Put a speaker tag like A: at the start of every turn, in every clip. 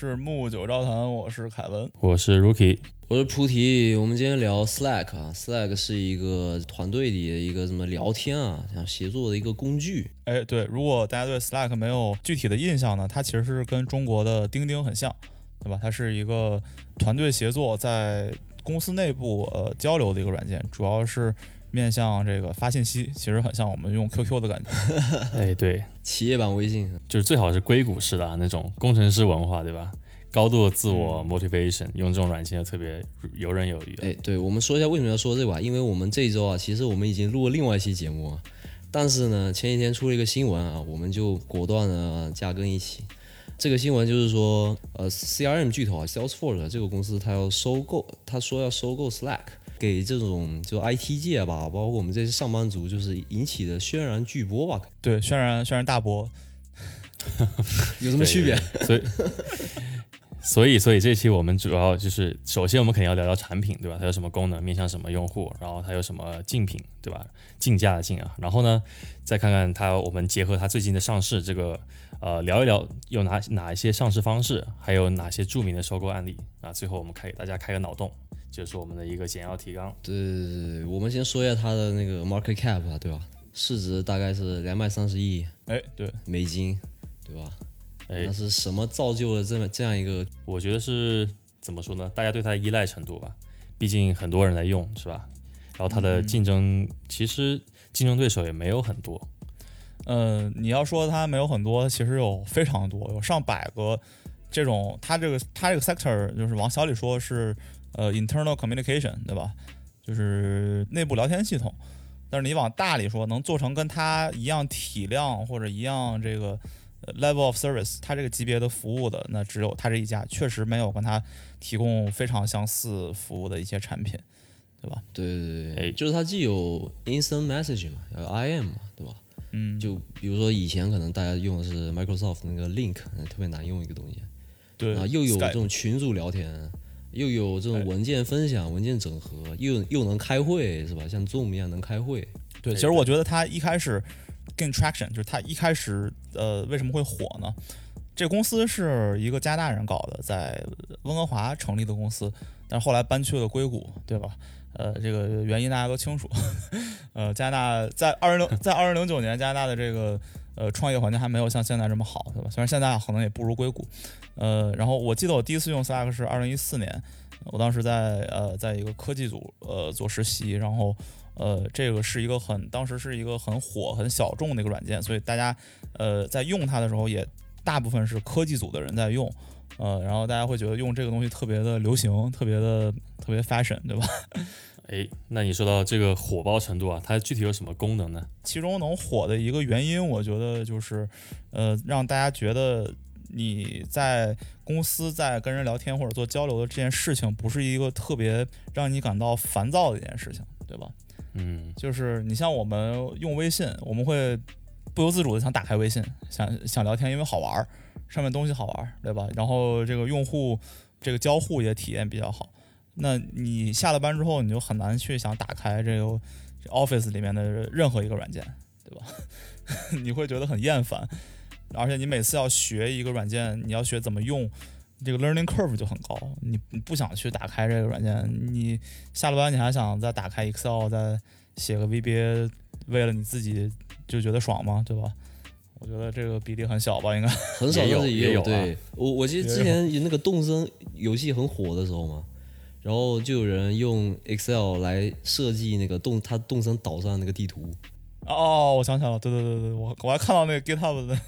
A: 是木九招谈，我是凯文，
B: 我是 Rookie，
C: 我是菩提。我们今天聊 Slack 啊，Slack 是一个团队里的一个什么聊天啊，像协作的一个工具。
A: 哎，对，如果大家对 Slack 没有具体的印象呢，它其实是跟中国的钉钉很像，对吧？它是一个团队协作在公司内部呃交流的一个软件，主要是。面向这个发信息，其实很像我们用 QQ 的感觉。
B: 哎，对，
C: 企业版微信
B: 就是最好是硅谷式的那种工程师文化，对吧？高度的自我 motivation，用这种软件就特别游刃有余。
C: 哎，对，我们说一下为什么要说这个吧，因为我们这一周啊，其实我们已经录了另外一期节目，但是呢，前几天出了一个新闻啊，我们就果断的加更一期。这个新闻就是说，呃，CRM 巨头啊，Salesforce 这个公司，它要收购，他说要收购 Slack。给这种就 IT 界吧，包括我们这些上班族，就是引起的轩然巨波吧。
A: 对，轩然轩然大波，
C: 有什么区别？
B: 所以，所以，所以这期我们主要就是，首先我们肯定要聊聊产品，对吧？它有什么功能，面向什么用户，然后它有什么竞品，对吧？竞价的竞啊，然后呢，再看看它，我们结合它最近的上市，这个呃，聊一聊有哪哪一些上市方式，还有哪些著名的收购案例啊？最后我们开给大家开个脑洞。就是我们的一个简要提纲。
C: 对对对，我们先说一下它的那个 market cap 啊，对吧？市值大概是两百三十亿，
A: 哎，对，
C: 美金，对吧？
B: 哎，
C: 那是什么造就了这么这样一个？
B: 我觉得是怎么说呢？大家对它的依赖程度吧，毕竟很多人在用，是吧？然后它的竞争，其实竞争对手也没有很多。
A: 嗯，你要说它没有很多，其实有非常多，有上百个这种。它这个它这个 sector 就是往小里说是。呃，internal communication，对吧？就是内部聊天系统。但是你往大里说，能做成跟它一样体量或者一样这个 level of service，它这个级别的服务的，那只有它这一家，确实没有跟它提供非常相似服务的一些产品，对吧？
C: 对对对，就是它既有 instant message 嘛，有 IM 嘛，对吧？
A: 嗯。
C: 就比如说以前可能大家用的是 Microsoft 那个 Link，特别难用一个东西。
A: 对。
C: 啊，又有这种群组聊天。又有这种文件分享、文件整合，又又能开会，是吧？像 Zoom 一样能开会。
A: 对，其实我觉得它一开始 gain traction，就是它一开始呃为什么会火呢？这公司是一个加拿大人搞的，在温哥华成立的公司，但是后来搬去了硅谷，对吧？呃，这个原因大家都清楚。呃，加拿大在二零零在二零零九年，加拿大的这个呃创业环境还没有像现在这么好，对吧？虽然现在可能也不如硅谷。呃，然后我记得我第一次用 Slack 是二零一四年，我当时在呃在一个科技组呃做实习，然后呃这个是一个很当时是一个很火很小众的一个软件，所以大家呃在用它的时候也大部分是科技组的人在用，呃然后大家会觉得用这个东西特别的流行，特别的特别 fashion，对吧？
B: 哎，那你说到这个火爆程度啊，它具体有什么功能呢？
A: 其中能火的一个原因，我觉得就是呃让大家觉得。你在公司在跟人聊天或者做交流的这件事情，不是一个特别让你感到烦躁的一件事情，对吧？
B: 嗯，
A: 就是你像我们用微信，我们会不由自主的想打开微信，想想聊天，因为好玩儿，上面东西好玩儿，对吧？然后这个用户这个交互也体验比较好。那你下了班之后，你就很难去想打开这个 Office 里面的任何一个软件，对吧？你会觉得很厌烦。而且你每次要学一个软件，你要学怎么用，这个 learning curve 就很高。你你不想去打开这个软件，你下了班你还想再打开 Excel 再写个 VBA，为了你自己就觉得爽吗？对吧？我觉得这个比例很小吧，应该
C: 很少，但是
B: 也有。
C: 对我我记得之前有那个动森游戏很火的时候嘛，然后就有人用 Excel 来设计那个动它动森岛上那个地图。
A: 哦，我想起来了，对对对对，我我还看到那个 GitHub 的，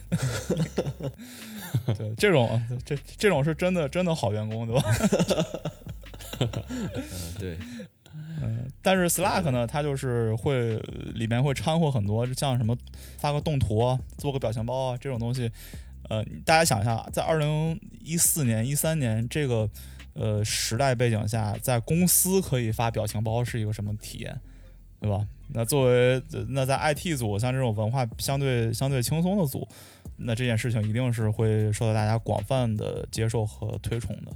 A: 对这种这这种是真的真的好员工，对吧？
C: 嗯对，
A: 嗯，但是 Slack 呢，它就是会里面会掺和很多，像什么发个动图啊，做个表情包啊这种东西，呃，大家想一下，在二零一四年、一三年这个呃时代背景下，在公司可以发表情包是一个什么体验，对吧？那作为那在 IT 组，像这种文化相对相对轻松的组，那这件事情一定是会受到大家广泛的接受和推崇的。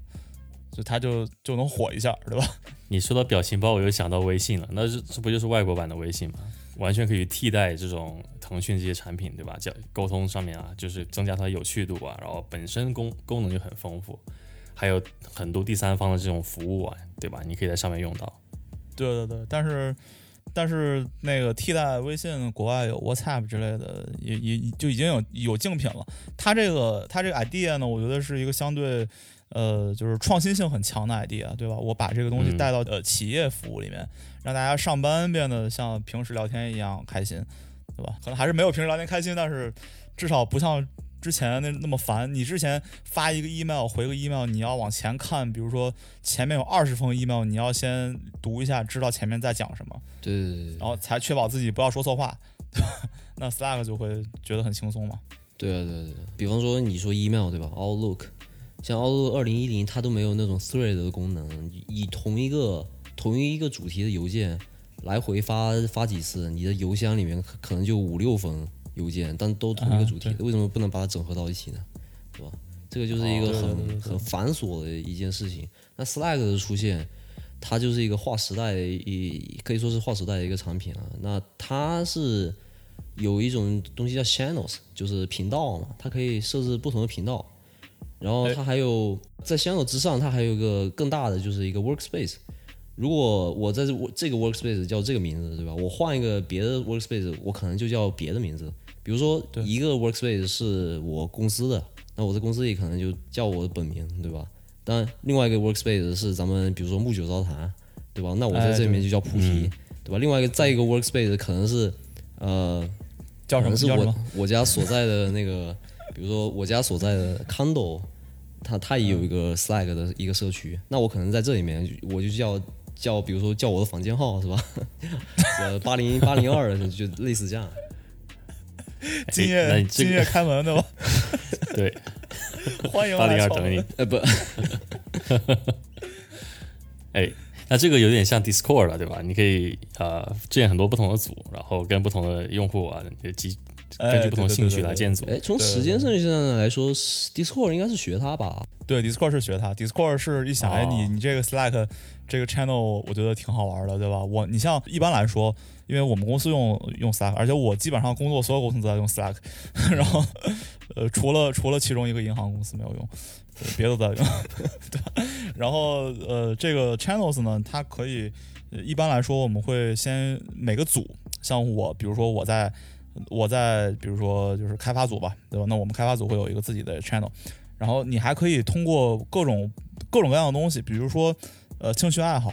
A: 就它就就能火一下，对吧？
B: 你说到表情包，我又想到微信了，那这这不就是外国版的微信吗？完全可以替代这种腾讯这些产品，对吧？交沟通上面啊，就是增加它的有趣度啊，然后本身功功能就很丰富，还有很多第三方的这种服务啊，对吧？你可以在上面用到。
A: 对对对，但是但是那个替代微信，国外有 WhatsApp 之类的，也也就已经有有竞品了。它这个它这个 idea 呢，我觉得是一个相对呃就是创新性很强的 idea，对吧？我把这个东西
B: 嗯
A: 带到呃企业服务里面，让大家上班变得像平时聊天一样开心，对吧？可能还是没有平时聊天开心，但是至少不像。之前那那么烦，你之前发一个 email 回个 email，你要往前看，比如说前面有二十封 email，你要先读一下，知道前面在讲什么，
C: 对对对对
A: 然后才确保自己不要说错话，对吧？那 Slack 就会觉得很轻松嘛。
C: 对啊对啊对啊。比方说你说 email 对吧？Outlook，像 Outlook 二零一零它都没有那种 thread 的功能，以同一个同一个主题的邮件来回发发几次，你的邮箱里面可可能就五六封邮件，但都同一个主题，
A: 啊
C: 为什么不能把它整合到一起呢？对吧？这个就是一个很、很繁琐的一件事情。那 Slack 的出现，它就是一个划时代的一可以说是划时代的一个产品啊。那它是有一种东西叫 channels，就是频道嘛，它可以设置不同的频道。然后它还有在 channel 之上，它还有一个更大的，就是一个 workspace。如果我在这这个 workspace 叫这个名字，对吧？我换一个别的 workspace，我可能就叫别的名字。比如说一个 workspace 是我公司的，那我在公司里可能就叫我的本名，对吧？但另外一个 workspace 是咱们比如说木九招谈，对吧？那我在
A: 哎
C: 这里面就叫菩提，对吧？另外一个再一个 workspace 可能是呃
A: 叫什么？
C: 是我？我家所在的那个，比如说我家所在的 condo，它它也有一个 Slack 的一个社区，那我可能在这里面我就叫叫，比如说叫我的房间号是吧？呃，八零八零二就类似这样。
A: 今夜今夜开门对吧？
B: 对，
A: 欢迎
B: 八零二等你。
C: 呃不，
B: 哎，那这个有点像 Discord 了，对吧？你可以呃建很多不同的组，然后跟不同的用户啊，基
A: 哎
B: 根据不同兴趣来建组。
C: 哎，从时间顺序上来说，Discord 应该是学它吧？
A: 对，Discord 是学它，Discord 是一想，哎，你
B: 哦
A: 你这个 Slack 这个 channel 我觉得挺好玩的，对吧？我你像一般来说，因为我们公司用用 Slack，而且我基本上工作所有公司都在用 Slack，然后呃，除了除了其中一个银行公司没有用，别的都在用，对？然后呃，这个 channels 呢，它可以一般来说我们会先每个组，像我，比如说我在我在比如说就是开发组吧，对吧？那我们开发组会有一个自己的 channel。然后你还可以通过各种各种各样的东西，比如说呃兴趣爱好，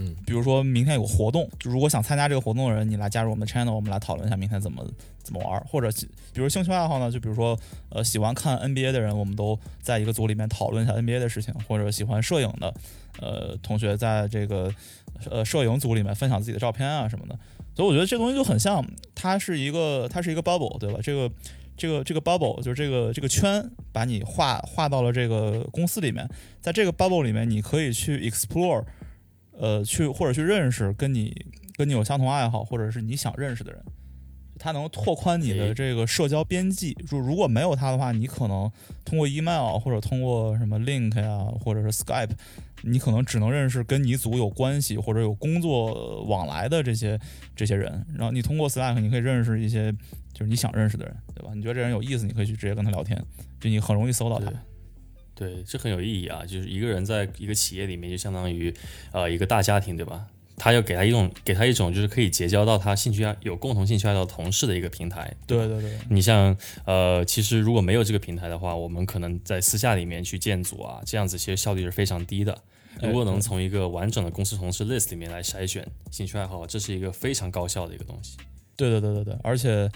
C: 嗯，
A: 比如说明天有个活动，就如果想参加这个活动的人，你来加入我们的 channel，我们来讨论一下明天怎么怎么玩，或者比如兴趣爱好呢，就比如说呃喜欢看 NBA 的人，我们都在一个组里面讨论一下 NBA 的事情，或者喜欢摄影的呃同学在这个呃摄影组里面分享自己的照片啊什么的，所以我觉得这东西就很像，它是一个它是一个 bubble，对吧？这个这个这个 bubble 就是这个这个圈，把你画画到了这个公司里面，在这个 bubble 里面，你可以去 explore，呃，去或者去认识跟你跟你有相同爱好，或者是你想认识的人，他能拓宽你的这个社交边际。如如果没有他的话，你可能通过 email 或者通过什么 link 呀，或者是 Skype，你可能只能认识跟你组有关系或者有工作往来的这些这些人。然后你通过 Slack，你可以认识一些就是你想认识的人，对吧？你觉得这人有意思，你可以去直接跟他聊天，就你很容易搜到他
B: 对。这很有意义啊！就是一个人在一个企业里面，就相当于呃一个大家庭，对吧？他要给他一种给他一种就是可以结交到他兴趣爱有共同兴趣爱好的同事的一个平台。
A: 对对对，
B: 你像呃，其实如果没有这个平台的话，我们可能在私下里面去建组啊，这样子其实效率是非常低的。如果能从一个完整的公司同事 list 里面来筛选兴趣爱好，这是一个非常高效的一个东西。
A: 对对对对对，而且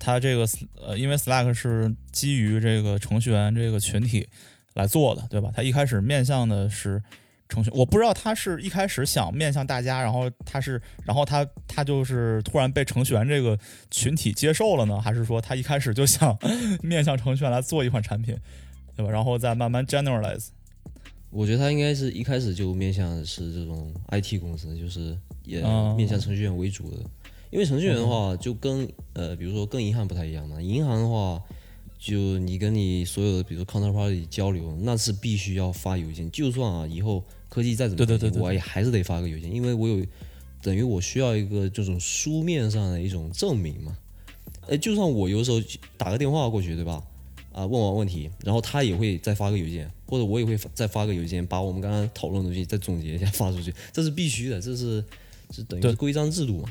A: 它这个呃，因为 Slack 是基于这个程序员这个群体来做的，对吧？他一开始面向的是程序，我不知道他是一开始想面向大家，然后他是，然后他他就是突然被程序员这个群体接受了呢，还是说他一开始就想面向程序员来做一款产品，对吧？然后再慢慢 generalize。
C: 我觉得他应该是一开始就面向的是这种 IT 公司，就是也
A: 哦
C: 面向程序员为主的。因为程序员的话，就跟呃，比如说跟银行不太一样嘛。银行的话，就你跟你所有的比如说 counterparty 交流，那是必须要发邮件。就算啊以后科技再怎么推进，
A: 对对对对
C: 我也还是得发个邮件，因为我有等于我需要一个这种书面上的一种证明嘛。呃，就算我有时候打个电话过去，对吧？啊，问完问题，然后他也会再发个邮件，或者我也会发再发个邮件，把我们刚刚讨论的东西再总结一下发出去，这是必须的，这是这等于是规章制度嘛。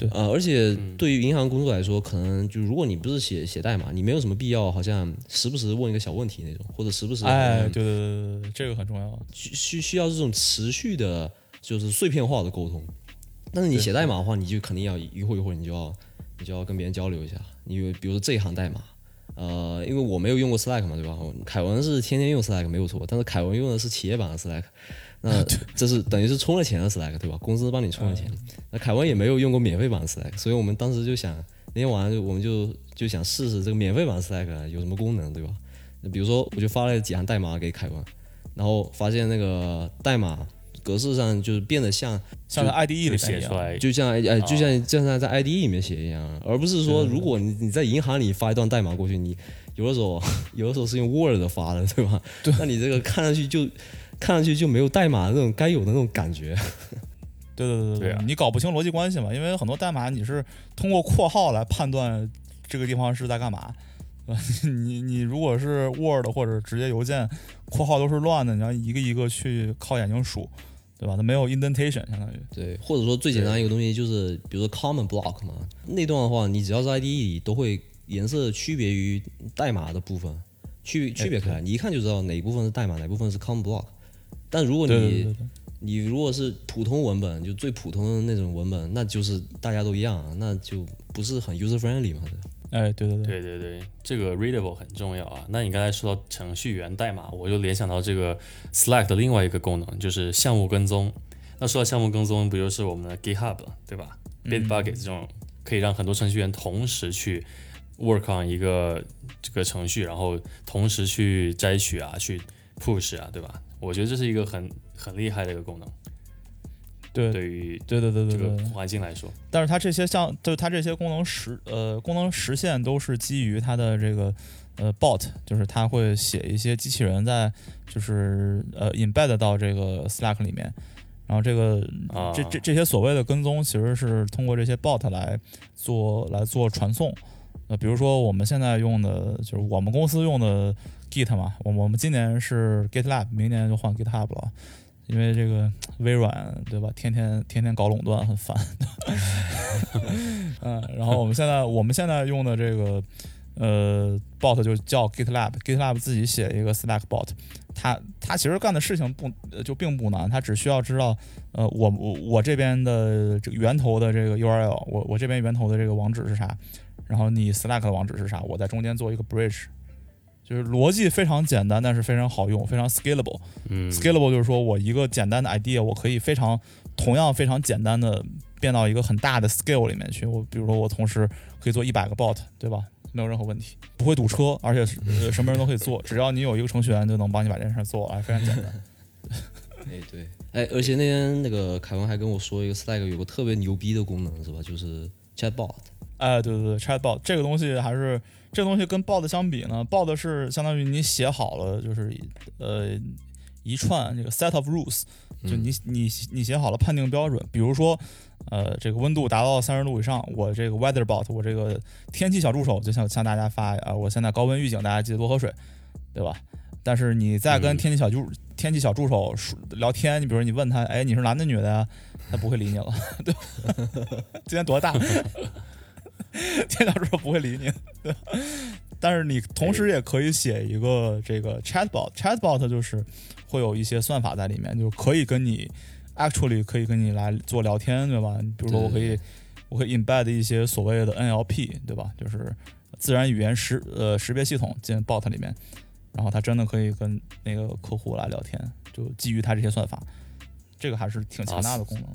A: 对
C: 呃，而且对于银行工作来说，可能就如果你不是写写代码，你没有什么必要，好像时不时问一个小问题那种，或者时不时好
A: 哎，对对对对对，这个很重要。
C: 需需需要这种持续的，就是碎片化的沟通。但是你写代码的话，你就肯定要一会儿一会儿你就要你就要跟别人交流一下。你比如说这一行代码，呃，因为我没有用过 Slack 嘛，对吧？凯文是天天用 Slack 没有错，但是凯文用的是企业版的 Slack，那这是等于是充了钱的 Slack，对吧？公司帮你充了钱。那凯文也没有用过免费版的 Slack，所以我们当时就想那天晚上我们就就想试试这个免费版的 Slack 有什么功能，对吧？那比如说我就发了几行代码给凯文，然后发现那个代码格式上就是变得像
A: 像在 IDE 里
B: 就
A: 面，
B: 写出来，
C: 就像哎，就像就像在 IDE 里面写一样，而不是说如果你你在银行里发一段代码过去，你有的时候 有的时候是用 Word 发的，对吧？对，那你这个看上去就看上去就没有代码的那种该有的那种感觉。
A: 对对对
B: 对啊
A: 你搞不清逻辑关系嘛，因为很多代码你是通过括号来判断这个地方是在干嘛。对 吧你你如果是 Word 或者直接邮件，括号都是乱的，你要一个一个去靠眼睛数，对吧？它没有 indentation，相当于。
C: 对，或者说最简单一个东西就是，比如说 common block 嘛，那段的话，你只要是 IDE 里都会颜色区别于代码的部分，区区别开来，你一看就知道哪一部分是代码，哪部分是 common block。但如果你
A: 对对对对，
C: 你如果是普通文本，就最普通的那种文本，那就是大家都一样，那就不是很 user friendly 嘛。
A: 哎，对对对，
B: 对对对，这个 readable 很重要啊。那你刚才说到程序员代码，我就联想到这个 Slack 的另外一个功能，就是项目跟踪。那说到项目跟踪，不就是我们的 GitHub 对吧？Bitbucket 这种可以让很多程序员同时去 work on 一个这个程序，然后同时去摘取啊，去 push 啊，对吧？我觉得这是一个很很厉害的一个功能，
A: 对
B: 对于
A: 对对对对
B: 这个。环境来说，
A: 但是它这些像，就是它这些功能实呃功能实现都是基于它的这个呃 bot，就是它会写一些机器人在就是呃 embed 到这个 Slack 里面，然后这个
B: 啊，
A: 这这这些所谓的跟踪，其实是通过这些 bot 来做来做传送。呃，比如说我们现在用的就是我们公司用的 Git 嘛，我我们今年是 GitLab，明年就换 GitHub 了，因为这个微软对吧，天天天天搞垄断很烦。嗯，然后我们现在我们现在用的这个呃 bot 就叫 GitLab，GitLab 自己写一个 Slack bot，它它其实干的事情不就并不难，它只需要知道呃我我我这边的这个源头的这个 URL，我我这边源头的这个网址是啥，然后你 Slack 的网址是啥，我在中间做一个 bridge。就是逻辑非常简单，但是非常好用，非常 scalable。
B: 嗯
A: scalable 就是说我一个简单的 idea，我可以非常同样非常简单的变到一个很大的 scale 里面去。我比如说我同时可以做一百个 bot，对吧？没有任何问题，不会堵车，而且是、呃、什么人都可以做，只要你有一个程序员就能帮你把这件事做完，非常简单。
C: 哎，对，哎，而且那天那个凯文还跟我说，一个 Slack 有个特别牛逼的功能，是吧？就是 Chatbot。
A: 哎，对对对，chatbot 这个东西还是这个东西跟 bot 相比呢，bot 是相当于你写好了，就是呃一串这个 set of rules，就你你你写好了判定标准，比如说呃这个温度达到三十度以上，我这个 weather bot 我这个天气小助手就向向大家发啊，我现在高温预警，大家记得多喝水，对吧？但是你在跟
B: 嗯
A: 天气小助、天气小助手说聊天，你比如说你问他，哎，你是男的女的呀？他不会理你了，对吧？今天多大？天小助手不会理你，对？但是你同时也可以写一个这个 chatbot，chatbot 就是会有一些算法在里面，就可以跟你 actually 可以跟你来做聊天，对吧？比如说我可以我可以 embed 一些所谓的 NLP，对吧？就是自然语言识呃识别系统进 bot 里面，然后它真的可以跟那个客户来聊天，就基于它这些算法，这个还是挺强大的功能。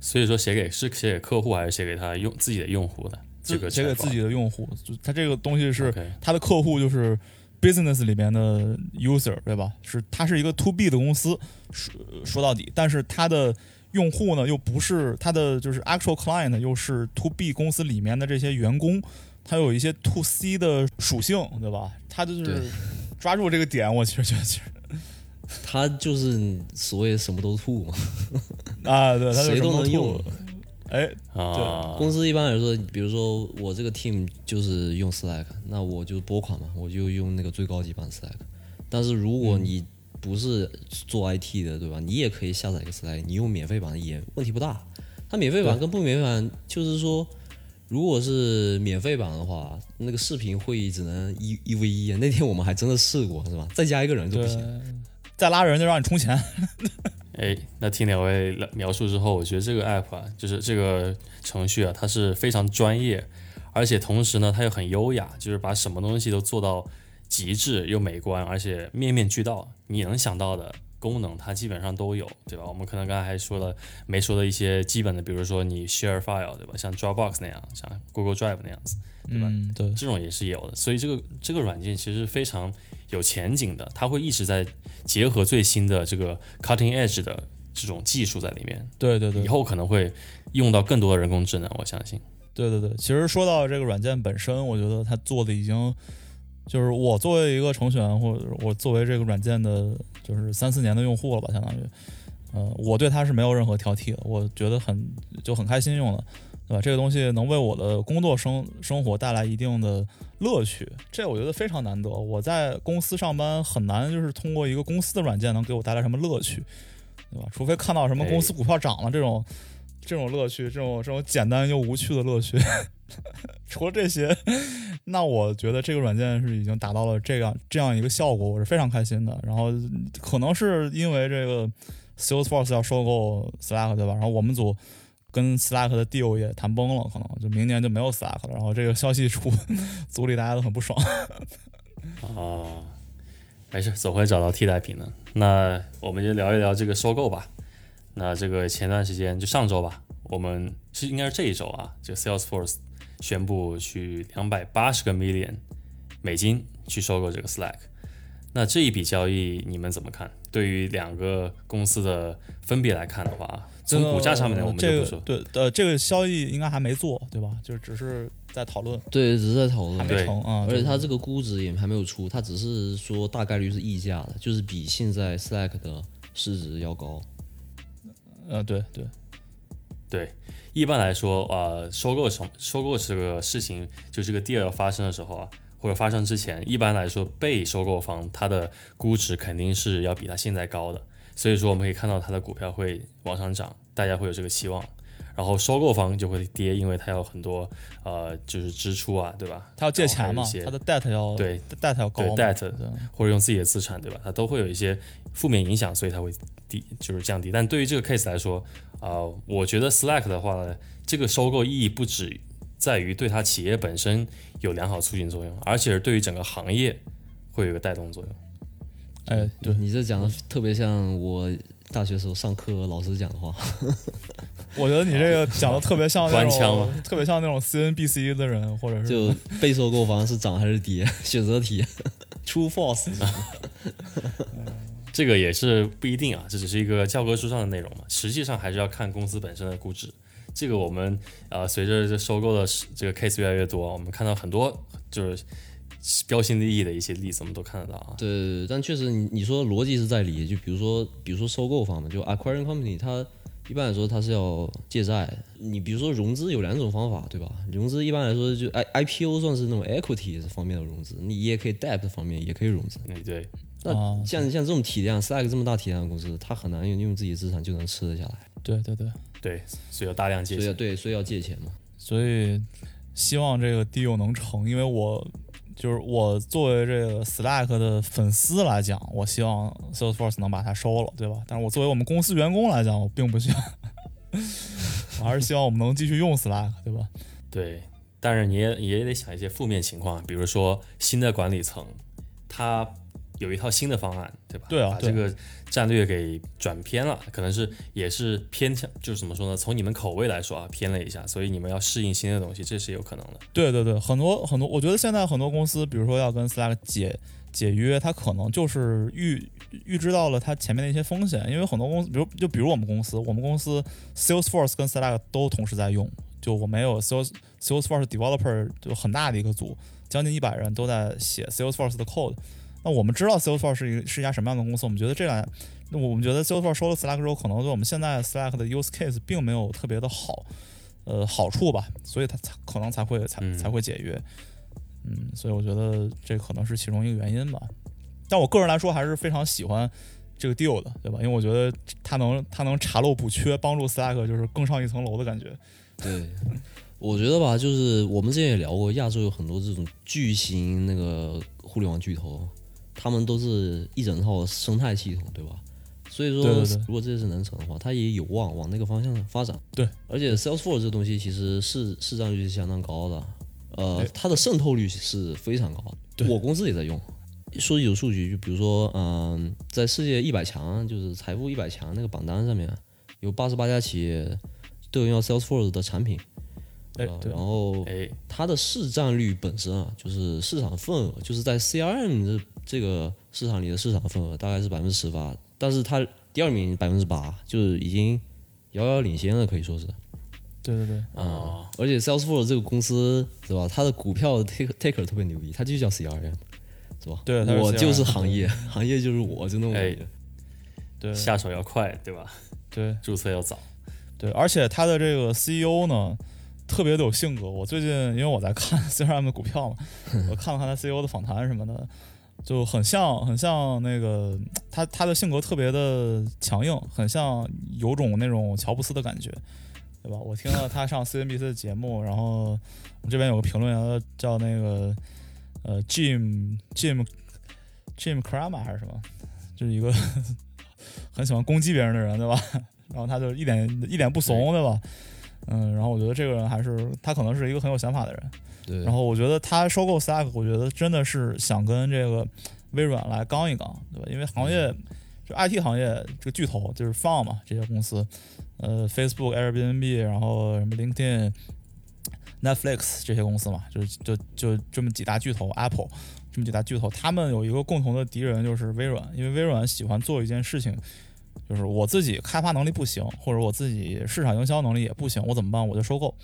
B: 所以说写给是写给客户还是写给他用自己的用户的？这个
A: 写给自己的用户，就他这个东西是它的客户就是 business 里面的 user，对吧？是它是一个 to B 的公司，说说到底，但是它的用户呢又不是它的就是 actual client，又是 to B 公司里面的这些员工它有一些 to C 的属性，对吧？它就是抓住这个点，我其实觉得其实
C: 他就是所谓什么都吐嘛。
A: 啊，对，他就
C: 谁都能用。
A: 哎，
B: 啊，
C: 公司一般来说，比如说我这个 team 就是用 Slack，那我就拨款嘛，我就用那个最高级版 Slack。但是如果你不是做 IT 的，对吧？你也可以下载一个 Slack，你用免费版也问题不大。它免费版跟不免费版就是说，如果是免费版的话，那个视频会议只能一一 v 一。那天我们还真的试过，是吧？再加一个人就不行。，
A: 再拉人就让你充钱。
B: 哎，那听两位描述之后，我觉得这个 app 啊，就是这个程序啊，它是非常专业，而且同时呢，它又很优雅，就是把什么东西都做到极致又美观，而且面面俱到，你能想到的功能它基本上都有，对吧？我们可能刚才还说了没说的一些基本的，比如说你 share file，对吧？像 Dropbox 那样，像 Google Drive 那样子，对吧？
A: 嗯，对，
B: 这种也是有的，所以这个这个软件其实非常有前景的，它会一直在结合最新的这个 cutting edge 的这种技术在里面，
A: 对对对
B: 以，后可能会用到更多的人工智能，我相信。
A: 对对对，其实说到这个软件本身，我觉得它做的已经，就是我作为一个程序员，或者我作为这个软件的，就是三四年的用户了吧，相当于，呃，我对它是没有任何挑剔的，我觉得很就很开心用的，对吧？这个东西能为我的工作生生活带来一定的乐趣，这我觉得非常难得。我在公司上班很难，就是通过一个公司的软件能给我带来什么乐趣，对吧？除非看到什么公司
B: 哎
A: 股票涨了这种。这种乐趣，这种这种简单又无趣的乐趣，除了这些，那我觉得这个软件是已经达到了这样这样一个效果，我是非常开心的。然后可能是因为这个 Salesforce 要收购 Slack 对吧？然后我们组跟 Slack 的 deal 也谈崩了，可能就明年就没有 Slack 了。然后这个消息出，组里大家都很不爽。
B: 哦，没事，总会找到替代品的。那我们就聊一聊这个收购吧。那这个前段时间就上周吧，我们是应该是这一周啊，这个 Salesforce 宣布去两百八十个 million 美金去收购这个 Slack。那这一笔交易你们怎么看？对于两个公司的分别来看的话，从股价上面呢，我们就
A: 这个。对呃，这个交易应该还没做，对吧？就是只是在讨论，
C: 对，只是在讨论
A: 没成啊。
C: 而且它
A: 它
C: 这个估值也还没有出，它只是说大概率是溢价的，就是比现在 Slack 的市值要高。
A: 呃，对对，
B: 对，一般来说，呃，收购成收购这个事情，就这个 deal 发生的时候啊，或者发生之前，一般来说，被收购方它的估值肯定是要比它现在高的，所以说我们可以看到它的股票会往上涨，大家会有这个期望，然后收购方就会跌，因为它有很多呃就是支出啊，对吧？
A: 它要借钱嘛
B: 然后还有一，些
A: 他的 debt 要
B: 对
A: debt 要高
B: 对
A: 嘛
B: debt
A: 对
B: 或者用自己的资产，对吧？它都会有一些负面影响，所以它会低，就是降低。但对于这个 case 来说，啊、我觉得 Slack 的话呢，这个收购意义不止在于对它企业本身有良好促进作用，而且是对于整个行业会有一个带动作用。
A: 哎，对，
C: 你这讲的特别像我大学时候上课老师讲的话。
A: 我觉得你这个讲的特别像那
B: 官腔
A: 种特别像那种 CNBC 的人，或者是
C: 就 被收购房是涨还是跌，选择题，true false。
B: 这个也是不一定啊，这只是一个教科书上的内容嘛，实际上还是要看公司本身的估值。这个我们呃随着这收购的这个 case 越来越多，我们看到很多就是标新立异的一些例子，我们都看得到啊。
C: 对对对，但确实你你说逻辑是在理，就比如说比如说收购方嘛，就 acquiring company，它一般来说它是要借债。你比如说融资有两种方法，对吧？融资一般来说就 I IPO 算是那种 equity 这方面的融资，你也可以 debt 方面也可以融资。
B: 嗯，对，
C: 那
A: 啊
C: 像像这种体量，Slack 这么大体量的公司，它很难用用自己的资产就能吃得下来，
A: 对对对，
B: 对，所以要大量借钱。
C: 所以对，所以要借钱嘛。
A: 所以希望这个 deal 能成，因为我就是我作为这个 Slack 的粉丝来讲，我希望 Salesforce 能把它收了，对吧？但是我作为我们公司员工来讲，我并不希望，我还是希望我们能继续用 Slack，对吧？
B: 对，但是你也也得想一些负面情况，比如说新的管理层，他有一套新的方案，对吧？
A: 对啊
B: 把这个战略给转偏了，可能是也是偏向，就是怎么说呢？从你们口味来说啊，偏了一下，所以你们要适应新的东西，这是有可能的。
A: 对对对，很多很多，我觉得现在很多公司，比如说要跟 Slack 解解约，它可能就是预预知到了它前面的一些风险，因为很多公司，比如就比如我们公司，我们公司 Salesforce 跟 Slack 都同时在用，就我们有 Sales Salesforce developer 就很大的一个组，将近一百人都在写 Salesforce 的 code。那我们知道 Salesforce 是一是一家什么样的公司，我们觉得这两，那我们觉得 Salesforce 收了 Slack 之后，可能对我们现在 Slack 的 use case 并没有特别的好，呃，好处吧，所以它才可能才会才
B: 嗯
A: 才会解约。嗯，所以我觉得这可能是其中一个原因吧。但我个人来说还是非常喜欢这个 deal 的，对吧？因为我觉得它能它能查漏补缺，帮助 Slack 就是更上一层楼的感觉。
C: 对，我觉得吧，就是我们之前也聊过，亚洲有很多这种巨型那个互联网巨头，他们都是一整套生态系统，对吧？所以说，
A: 对对对
C: 如果这件事能成的话，它也有望往那个方向发展。
A: 对，
C: 而且 Salesforce 这个东西其实市市占率是相当高的，呃，它的渗透率是非常高的。我公司也在用。说有数据，就比如说，嗯、在世界一百强，就是财富一百强那个榜单上面，有八十八家企业都有用 Salesforce 的产品。呃，
A: 哎对
C: 然后
B: 哎，
C: 它的市占率本身啊，就是市场份额，就是在 CRM 这这个市场里的市场份额大概是百分之十八，但是它第二名百分之八，就是已经遥遥领先了，可以说是。
A: 对对对，
B: 啊，
C: 而且 Salesforce 这个公司对吧？它的股票 take taker 特别牛逼，它就叫 CRM，是吧？
A: 对
C: 我就是行业，行业就是我，就那么感觉。
A: 对
B: 下手要快，对吧？
A: 对
B: 注册要早。
A: 对，而且它的这个 CEO 呢，特别的有性格。我最近因为我在看 CRM 的股票嘛，我看了看他 CEO 的访谈什么的，就很像很像那个他他的性格特别的强硬，很像有种那种乔布斯的感觉，对吧？我听了他上 CNBC 的节目，然后我们这边有个评论员叫那个呃 Jim Jim Jim Cramer 还是什么，就是一个 很喜欢攻击别人的人，对吧？然后他就一点一点不怂，对吧？嗯，然后我觉得这个人还是他可能是一个很有想法的人。
C: 对，
A: 然后我觉得他收购 Slack，我觉得真的是想跟这个微软来刚一刚，对吧？因为行业就 IT 行业这个巨头就是 f 嘛，这些公司，呃，Facebook、Airbnb，然后什么 LinkedIn、Netflix 这些公司嘛，就是就就这么几大巨头，Apple 这么几大巨头，他们有一个共同的敌人就是微软，因为微软喜欢做一件事情。就是我自己开发能力不行，或者我自己市场营销能力也不行，我怎么办？我就收购。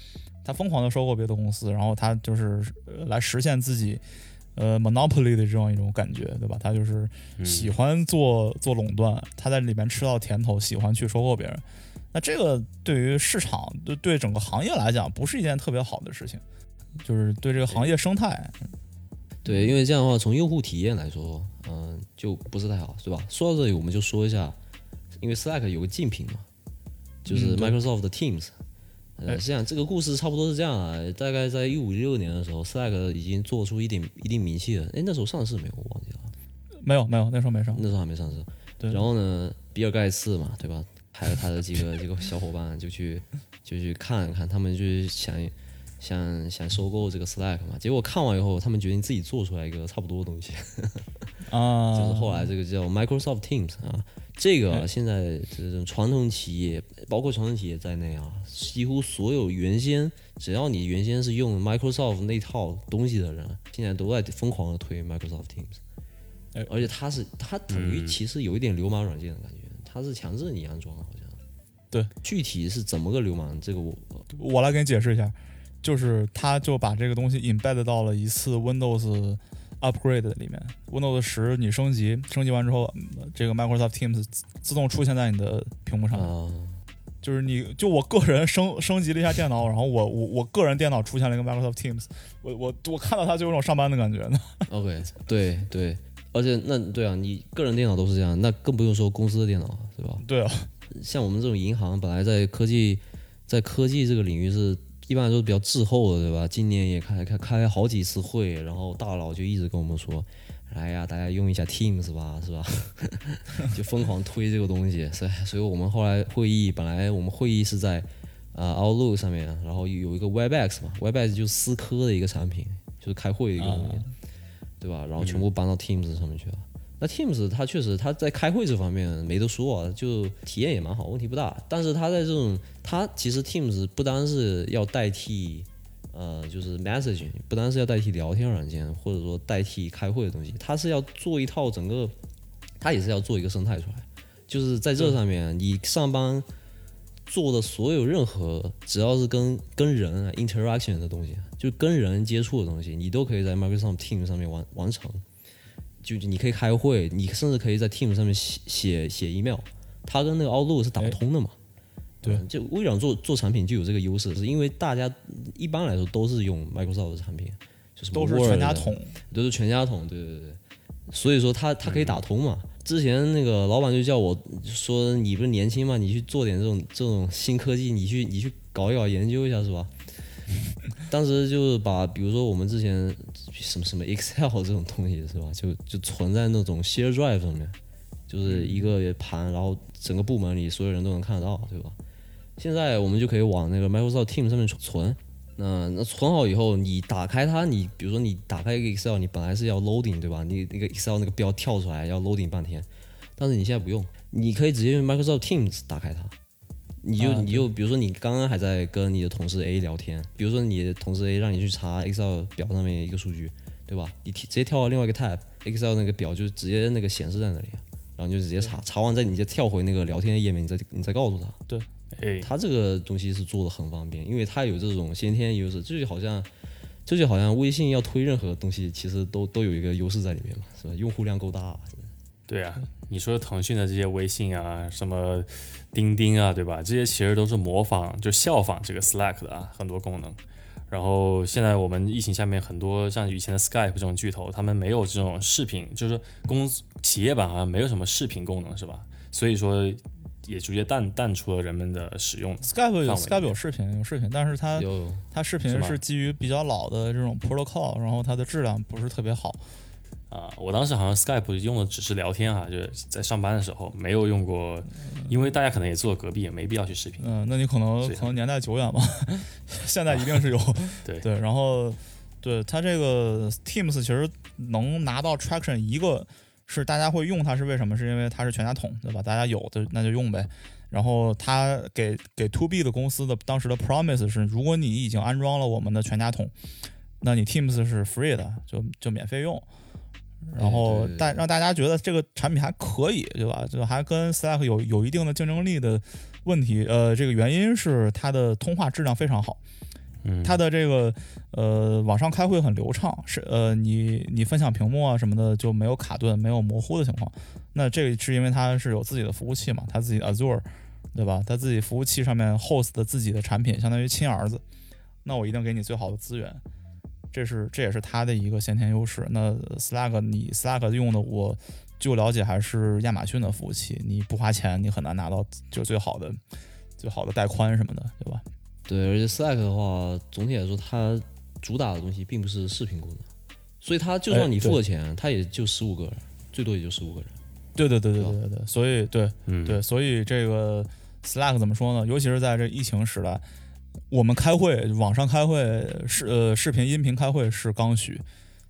A: 他疯狂的收购别的公司，然后他就是、来实现自己呃 monopoly 的这样一种感觉，对吧？他就是喜欢做做垄断，他在里面吃到甜头，喜欢去收购别人。那这个对于市场对对整个行业来讲，不是一件特别好的事情，就是对这个行业生态，
C: 对，因为这样的话，从用户体验来说，嗯、就不是太好，对吧？说到这里，我们就说一下，因为 Slack 有个竞品嘛，就是 Microsoft 的 Teams。呃，
A: 哎
C: 是这样，这个故事差不多是这样啊。大概在一五一六年的时候，Slack 已经做出一定一定名气了。哎，那时候上市没有？我忘记了，
A: 没有没有，那时候没上。
C: 那时候还没上市。
A: 对，
C: 然后呢，比尔盖茨嘛，对吧？还有他的几个几个小伙伴就去就去看看，他们就是想想想收购这个 Slack 嘛。结果看完以后，他们决定自己做出来一个差不多的东西。
A: 啊，
C: 就是后来这个叫 Microsoft Teams 啊，这个现在这种传统企业，包括传统企业在内啊，几乎所有原先只要你原先是用 Microsoft 那套东西的人，现在都在疯狂的推 Microsoft Teams，
A: 而
C: 而且它是它等于其实有一点流氓软件的感觉，它是强制你安装，好像。
A: 对，
C: 具体是怎么个流氓，这个我
A: 我来给你解释一下，就是他就把这个东西 embed 到了一次 Windows upgrade 里面，Windows 十你升级，升级完之后，嗯这个 Microsoft Teams 自自动出现在你的屏幕上。就是你就我个人升升级了一下电脑，然后我我我个人电脑出现了一个 Microsoft Teams，我我我看到它就有种上班的感觉呢。
C: OK，对对，而且那对啊，你个人电脑都是这样，那更不用说公司的电脑，对吧？
A: 对啊，
C: 像我们这种银行，本来在科技，在科技这个领域是一般来说比较滞后的，对吧？今年也开开开好几次会，然后大佬就一直跟我们说，哎呀，大家用一下 Teams 吧，是吧？就疯狂推这个东西，所以所以我们后来会议本来我们会议是在啊、Outlook 上面，然后有一个 Webex 嘛，Webex 就是思科的一个产品，就是开会的一个东西，对吧？然后全部搬到 Teams 上面去了。那 Teams 它确实它在开会这方面没得说啊，就体验也蛮好，问题不大。但是它在这种，它其实 Teams 不单是要代替，呃，就是 messaging，不单是要代替聊天软件，或者说代替开会的东西，它是要做一套整个，它也是要做一个生态出来。就是在这上面，你上班做的所有任何只要是跟跟人啊 interaction 的东西，就跟人接触的东西，你都可以在 Microsoft Teams 上面完完成。就你可以开会，你甚至可以在 Teams 上面写写写 email，它跟那个 Outlook 是打不通的嘛？
A: 对
C: 嗯就微软做做产品就有这个优势，是因为大家一般来说都是用 Microsoft 的产品，就是
A: 都是全家桶。
C: 都是全家桶，对对对，所以说它它可以打通嘛。之前那个老板就叫我说，你不是年轻嘛，你去做点这种这种新科技，你去你去搞一搞，研究一下是吧？当时就是把，比如说我们之前什么什么 Excel 这种东西是吧，就就存在那种 Share Drive 上面，就是一个盘，然后整个部门里所有人都能看得到，对吧？现在我们就可以往那个 Microsoft Teams 上面存，那那存好以后，你打开它，你比如说你打开一个 Excel，你本来是要 loading 对吧？你那个 Excel 那个标跳出来要 loading 半天，但是你现在不用，你可以直接用 Microsoft Teams 打开它，你就、
A: 啊
C: 你就比如说你刚刚还在跟你的同事 A 聊天，比如说你的同事 A 让你去查 Excel 表上面一个数据，对吧？你直接跳到另外一个 tab，Excel 那个表就直接那个显示在那里，然后你就直接查，查完再你再跳回那个聊天的页面，你再你再告诉他。
B: 对哎，
C: 他这个东西是做的很方便，因为他有这种先天优势，这就好像，这就好像微信要推任何东西，其实都都有一个优势在里面嘛，是吧？用户量够大，
B: 对啊，你说腾讯的这些微信啊，什么钉钉啊，对吧？这些其实都是模仿，就效仿这个 Slack 的啊，很多功能。然后现在我们疫情下面很多像以前的 Skype 这种巨头，他们没有这种视频，就是公司企业版好像没有什么视频功能，是吧？所以说也逐渐淡淡出了人们的使用。
A: Skype 有 Skype 有视频有视频，但是它
C: 有
A: 它视频
B: 是
A: 基于比较老的这种 protocol，然后它的质量不是特别好。
B: 啊，我当时好像 Skype 用的只是聊天啊，就是在上班的时候没有用过，因为大家可能也坐隔壁，也没必要去视频。
A: 嗯，那你可能可能年代久远吧，现在一定是有
B: 对
A: 对，然后对它这个 Teams 其实能拿到 traction，一个是大家会用它是为什么？是因为它是全家桶，对吧？大家有的那就用呗。然后它给给 To B 的公司的当时的 promise 是，如果你已经安装了我们的全家桶，那你 Teams 是 free 的，就就免费用。然后大让大家觉得这个产品还可以，对吧？就还跟 Slack 有有一定的竞争力的问题。呃，这个原因是它的通话质量非常好，
B: 嗯，
A: 它的这个呃网上开会很流畅，是呃你你分享屏幕啊什么的就没有卡顿、没有模糊的情况。那这个是因为它是有自己的服务器嘛，它自己的 Azure，对吧？它自己服务器上面 host 的自己的产品，相当于亲儿子。那我一定给你最好的资源，这是这也是它的一个先天优势。那 Slack 你 Slack 用的我据我了解还是亚马逊的服务器，你不花钱你很难拿到就最好的最好的带宽什么的，对吧？
C: 对，而且 Slack 的话，总体来说它主打的东西并不是视频功能，所以它就算你付了钱，它也就十五个人，最多也就十五个人。
A: 对对对对对对对，所以对
B: 嗯，
A: 对，所以这个 Slack 怎么说呢？尤其是在这疫情时代，我们开会，网上开会视呃视频、音频开会是刚需，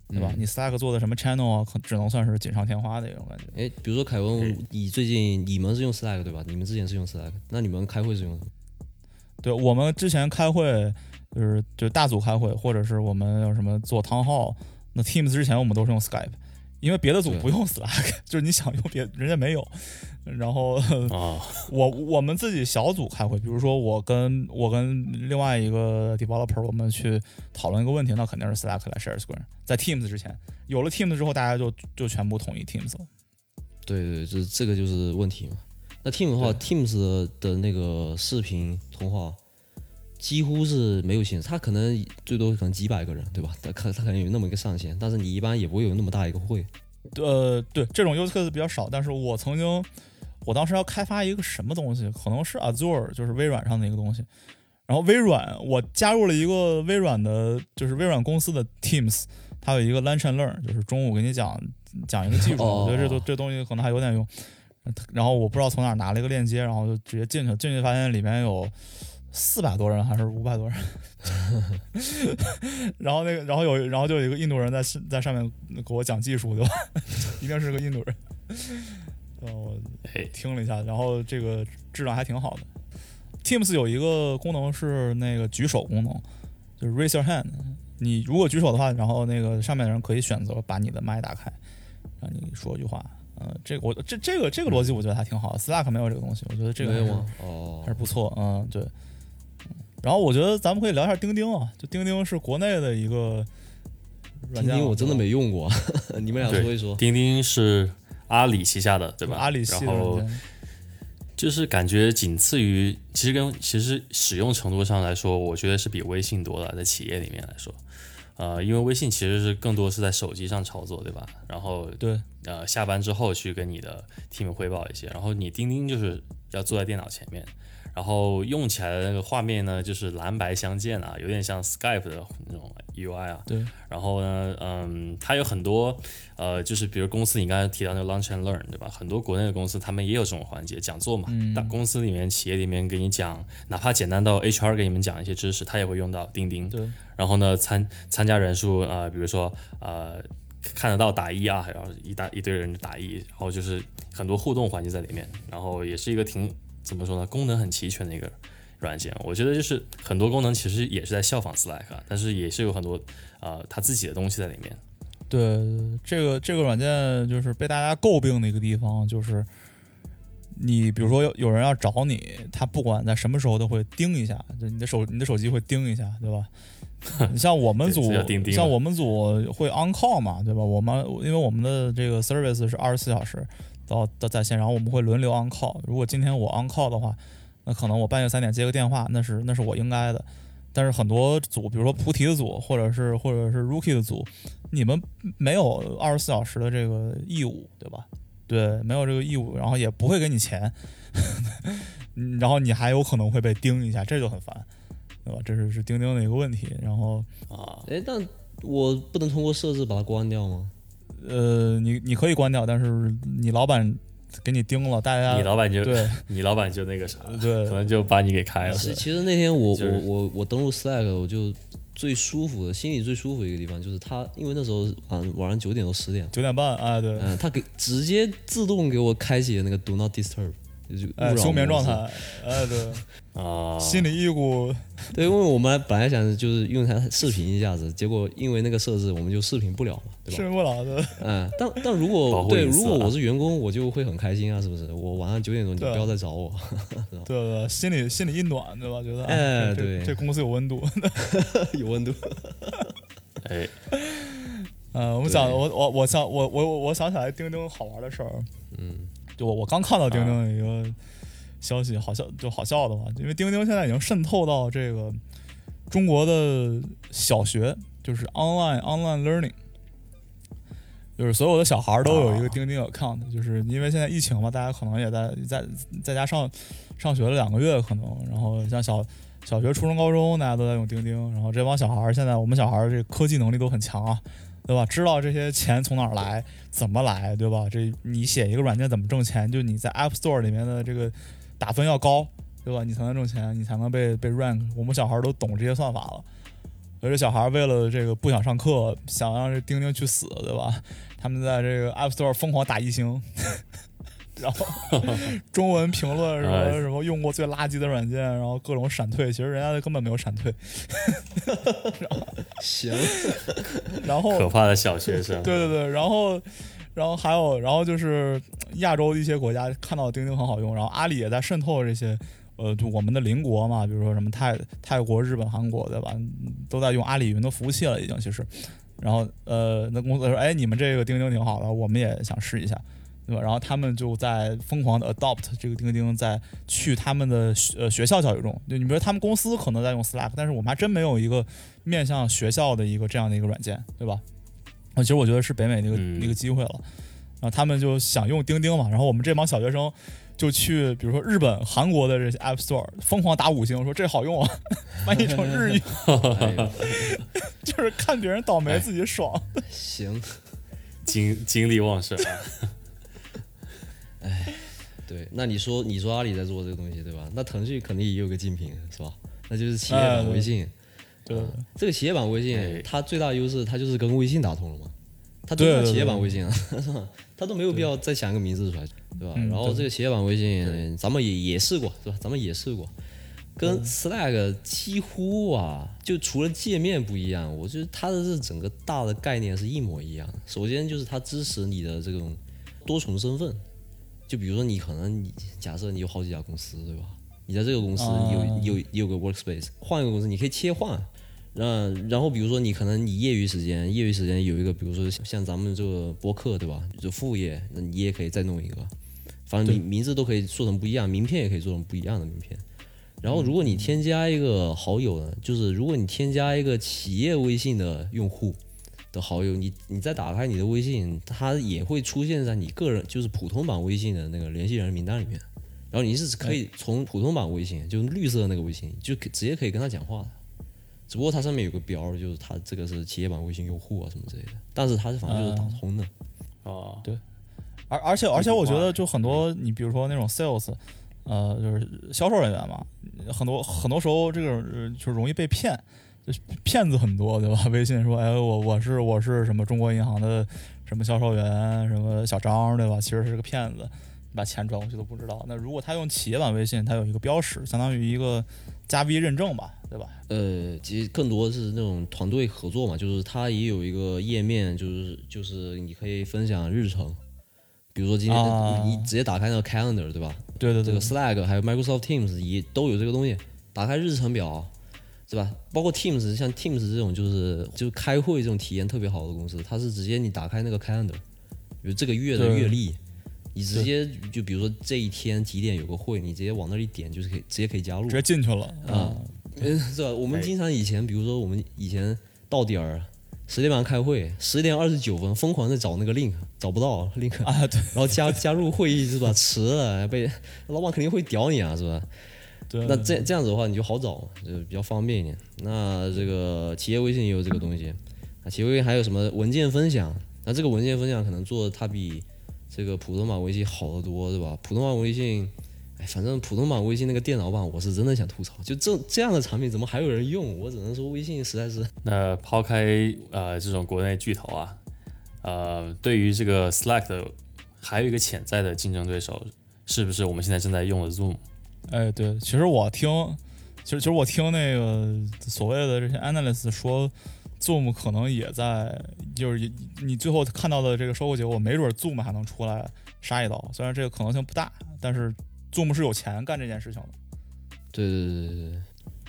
A: 对吧？
C: 嗯
A: 你 Slack 做的什么 channel 啊，可只能算是锦上添花的一种感觉。
C: 哎，比如说凯文，你最近你们是用 Slack 对吧？你们之前是用 Slack，那你们开会是用什么？
A: 对我们之前开会就是就大组开会，或者是我们有什么做汤号，那 Teams 之前我们都是用 Skype，因为别的组不用 Slack，就是你想用别人家没有，然后
B: 啊，
A: 我我们自己小组开会，比如说我跟我跟另外一个 developer，我们去讨论一个问题，那肯定是 Slack 来 share screen。在 Teams 之前，有了 Teams 之后，大家就就全部统一 Teams 了。
C: 对对，这这个就是问题嘛。那 Team 的话，Teams 的的那个视频通话几乎是没有限制，他可能最多可能几百个人，对吧？他可他可能有那么一个上限，但是你一般也不会有那么大一个会。
A: 呃，对，这种 use case 比较少，但是我曾经，我当时要开发一个什么东西，可能是 Azure，就是微软上的一个东西。然后微软，我加入了一个微软的，就是微软公司的 Teams，它有一个 Lunch and Learn，就是中午给你讲讲一个技术，我觉得这都这东西可能还有点用。然后我不知道从哪拿了一个链接，然后就直接进去，进去发现里面有四百多人还是五百多人，然后那个，然后有，然后就有一个印度人在在上面给我讲技术，对吧？一定是个印度人。呃，我
B: 哎
A: 听了一下，然后这个质量还挺好的。Teams 有一个功能是那个举手功能，就是 raise your hand。你如果举手的话，然后那个上面的人可以选择把你的麦打开，让你说一句话。嗯，这个我这这个这个逻辑我觉得还挺好的，Slack 没有这个东西，我觉得这个还是，不错，嗯，对。嗯然后我觉得咱们可以聊一下钉钉啊，就钉钉是国内的一个软件，
C: 钉钉我真的没用过，你们俩说一说。
B: 钉钉是阿里旗下的，对吧？
A: 阿里系的
B: 然后，就是感觉仅次于，其实跟其实使用程度上来说，我觉得是比微信多的，在企业里面来说，呃，因为微信其实是更多是在手机上操作，对吧？然后
A: 对
B: 呃下班之后去跟你的 team 汇报一些，然后你钉钉就是要坐在电脑前面，然后用起来的那个画面呢，就是蓝白相间啊，有点像 Skype 的那种 UI 啊。
A: 对。
B: 然后呢，嗯，它有很多呃，就是比如公司你刚才提到那个 Launch and Learn 对吧？很多国内的公司他们也有这种环节，讲座嘛，
A: 嗯
B: 大公司里面、企业里面给你讲，哪怕简单到 HR 给你们讲一些知识，他也会用到钉钉。
A: 对，
B: 然后呢，参参加人数呃，比如说呃，看得到打一啊，然后一大一堆人打一，然后就是很多互动环节在里面，然后也是一个挺怎么说呢，功能很齐全的一个软件。我觉得就是很多功能其实也是在效仿 Slack，啊但是也是有很多呃它自己的东西在里面。
A: 对，这个这个软件就是被大家诟病的一个地方，就是你比如说有有人要找你，他不管在什么时候都会盯一下，就你的手你的手机会盯一下，对吧？你 像我们组 像我们组会 on call 嘛，对吧？我们因为我们的这个 service 是二十四小时到到在线，然后我们会轮流 on call。如果今天我 on call 的话，那可能我半夜三点接个电话，那是那是我应该的。但是很多组，比如说菩提的组，或者是或者是 Rookie 的组，你们没有二十四小时的这个义务，对吧？对，没有这个义务，然后也不会给你钱，然后你还有可能会被盯一下，这就很烦，对吧？这是是钉钉的一个问题。然后
B: 啊，
C: 哎，但我不能通过设置把它关掉吗？
A: 呃，你你可以关掉，但是你老板给你盯了，大家
B: 你老板就
A: 对。
B: 你老板就那个啥，
A: 对。
B: 可能就把你给开了。
C: 其其实那天我
B: 就是
C: 我我我登录 Slack，我就最舒服的，心里最舒服的一个地方就是他，因为那时候晚晚上九点多十点，
A: 九点半，啊对，
C: 嗯，他给直接自动给我开启了那个 Do Not Disturb，就
A: 休眠状态，哎对，
B: 啊，
A: 心里一股
C: 对，因为我们本来想就是用它视频一下子，结果因为那个设置，我们就视频不了嘛，对吧？
A: 视频不了的，
C: 嗯，但但如果对，如果我是员工，我就会很开心啊，是不是？我晚上九点钟你不要再找我，
A: 对对，心里心里一暖，对吧？觉得
C: 哎对。
A: 这公司有温度。
C: 有温度。
B: 哎，
A: 呃，我们讲，我我我想我我我想起来钉钉好玩的事儿，
C: 嗯，
A: 就我我刚看到钉钉的一个消息，好笑就好笑的嘛，因为钉钉现在已经渗透到这个中国的小学，就是 online online learning，就是所有的小孩都有一个钉钉 account，、就是因为现在疫情嘛，大家可能也在在在家上上学了两个月，可能，然后像小小学、初中、高中，大家都在用钉钉，然后这帮小孩现在我们小孩这科技能力都很强啊，对吧？知道这些钱从哪儿来，怎么来，对吧？这你写一个软件怎么挣钱，就你在 App Store 里面的这个打分要高，对吧？你才能挣钱，你才能被被 rank。我们小孩都懂这些算法了。而且小孩为了这个不想上课，想让这钉钉去死，对吧？他们在这个 App Store 疯狂打一星，然后中文评论什么
B: 哎
A: 什么用过最垃圾的软件，然后各种闪退，其实人家根本没有闪退。
C: 行，
A: 然后
B: 可怕的小学生，
A: 对对对，然后，然后还有，然后就是亚洲一些国家看到钉钉很好用，然后阿里也在渗透这些，呃，就我们的邻国嘛，比如说什么泰泰国、日本、韩国，对吧？嗯都在用阿里云的服务器了，已经其实。然后呃，那公司说，哎，你们这个钉钉挺好的，我们也想试一下，对吧？然后他们就在疯狂的 adopt 这个钉钉，在去他们的学呃学校教育中。就你比如他们公司可能在用 Slack，但是我们还真没有一个面向学校的一个这样的一个软件，对吧？啊，其实我觉得是北美的一个、
B: 嗯
A: 一个机会了。然后他们就想用钉钉嘛，然后我们这帮小学生就去，比如说日本、韩国的这些 App Store 疯狂打五星，说这好用啊，翻译成日语 就是看别人倒霉自己爽。
C: 行，
B: 精精力旺盛啊！
C: 对，那你说你说阿里在做这个东西对吧？那腾讯肯定也有个竞品是吧？那就是企业版微信。
A: 对对
C: 这个企业版微
B: 哎
C: 信，它最大的优势，它就是跟微信打通了嘛。它就是企业版微信啊，是吧？它都没有必要再想一个名字出来，对吧？然后这个企业版微信，咱们也也试过，是吧？咱们也试过，跟 Slack 几乎啊，就除了界面不一样，我觉得它的这整个大的概念是一模一样的。首先就是它支持你的这种多重身份。就比如说你可能你假设你有好几家公司，对吧？你在这个公司有有有个 workspace，换一个公司你可以切换。那然后比如说你可能你业余时间，业余时间有一个，比如说像像咱们这个播客，对吧？就副业，那你也可以再弄一个。反正名名字都可以做成不一样，名片也可以做成不一样的名片。然后如果你添加一个好友呢，就是如果你添加一个企业微信的用户的好友，你你再打开你的微信，它也会出现在你个人就是普通版微信的那个联系人名单里面。然后你是可以从普通版微信，就是绿色的那个微信，就可直接可以跟他讲话的。只不过它上面有个标，就是它这个是企业版微信用户啊什么之类的，但是它是反正就是打通的。
B: 哦，对
A: 而而且而且我觉得就很多，你比如说那种 sales，呃，就是销售人员嘛，很多很多时候这个呃就容易被骗，就是骗子很多，对吧？微信说，哎，我我是我是什么中国银行的什么销售员，什么小张，对吧？其实是个骗子，你把钱转过去都不知道。那如果他用企业版微信，它有一个标识，相当于一个加 V 认证吧，对吧？
C: 呃，其实更多的是那种团队合作嘛，就是它也有一个页面，就是就是你可以分享日程，比如说今天、
A: 啊
C: 你直接打开那个 Calendar，对吧？
A: 对对对
C: 这个，Slack 还有 Microsoft Teams 也都有这个东西，打开日程表，是吧？包括 Teams，像 Teams 这种就是就是开会这种体验特别好的公司，它是直接你打开那个 Calendar，比如这个月的月历，你直接就比如说这一天几点有个会，你直接往那里点，就是可以直接可以加入
A: 直。接进去了
C: 啊嗯，是吧？我们
B: 哎
C: 经常以前，比如说我们以前到点儿十点半开会，十点二十九分疯狂的找那个 link，找不到 link，
A: 啊，对
C: 然后加加入会议是吧？迟了被老板肯定会屌你啊，是吧？
A: 对，
C: 那这这样子的话你就好找，就比较方便一点。那这个企业微信也有这个东西，啊，企业微信还有什么文件分享？那这个文件分享可能做的它比这个普通版微信好得多，对吧？普通版微信，哎，反正普通版微信那个电脑版，我是真的想吐槽，就这这样的产品怎么还有人用？我只能说微信实在是，
B: 那抛开呃这种国内巨头啊，呃，对于这个 Slack 的还有一个潜在的竞争对手，是不是我们现在正在用的 Zoom？
A: 哎，对，其实我听，其实其实我听那个所谓的这些 analyst 说，Zoom 可能也在，就是你最后看到的这个收购结果，没准 Zoom 还能出来杀一刀。虽然这个可能性不大，但是 Zoom 是有钱干这件事情的。
C: 对对对对对，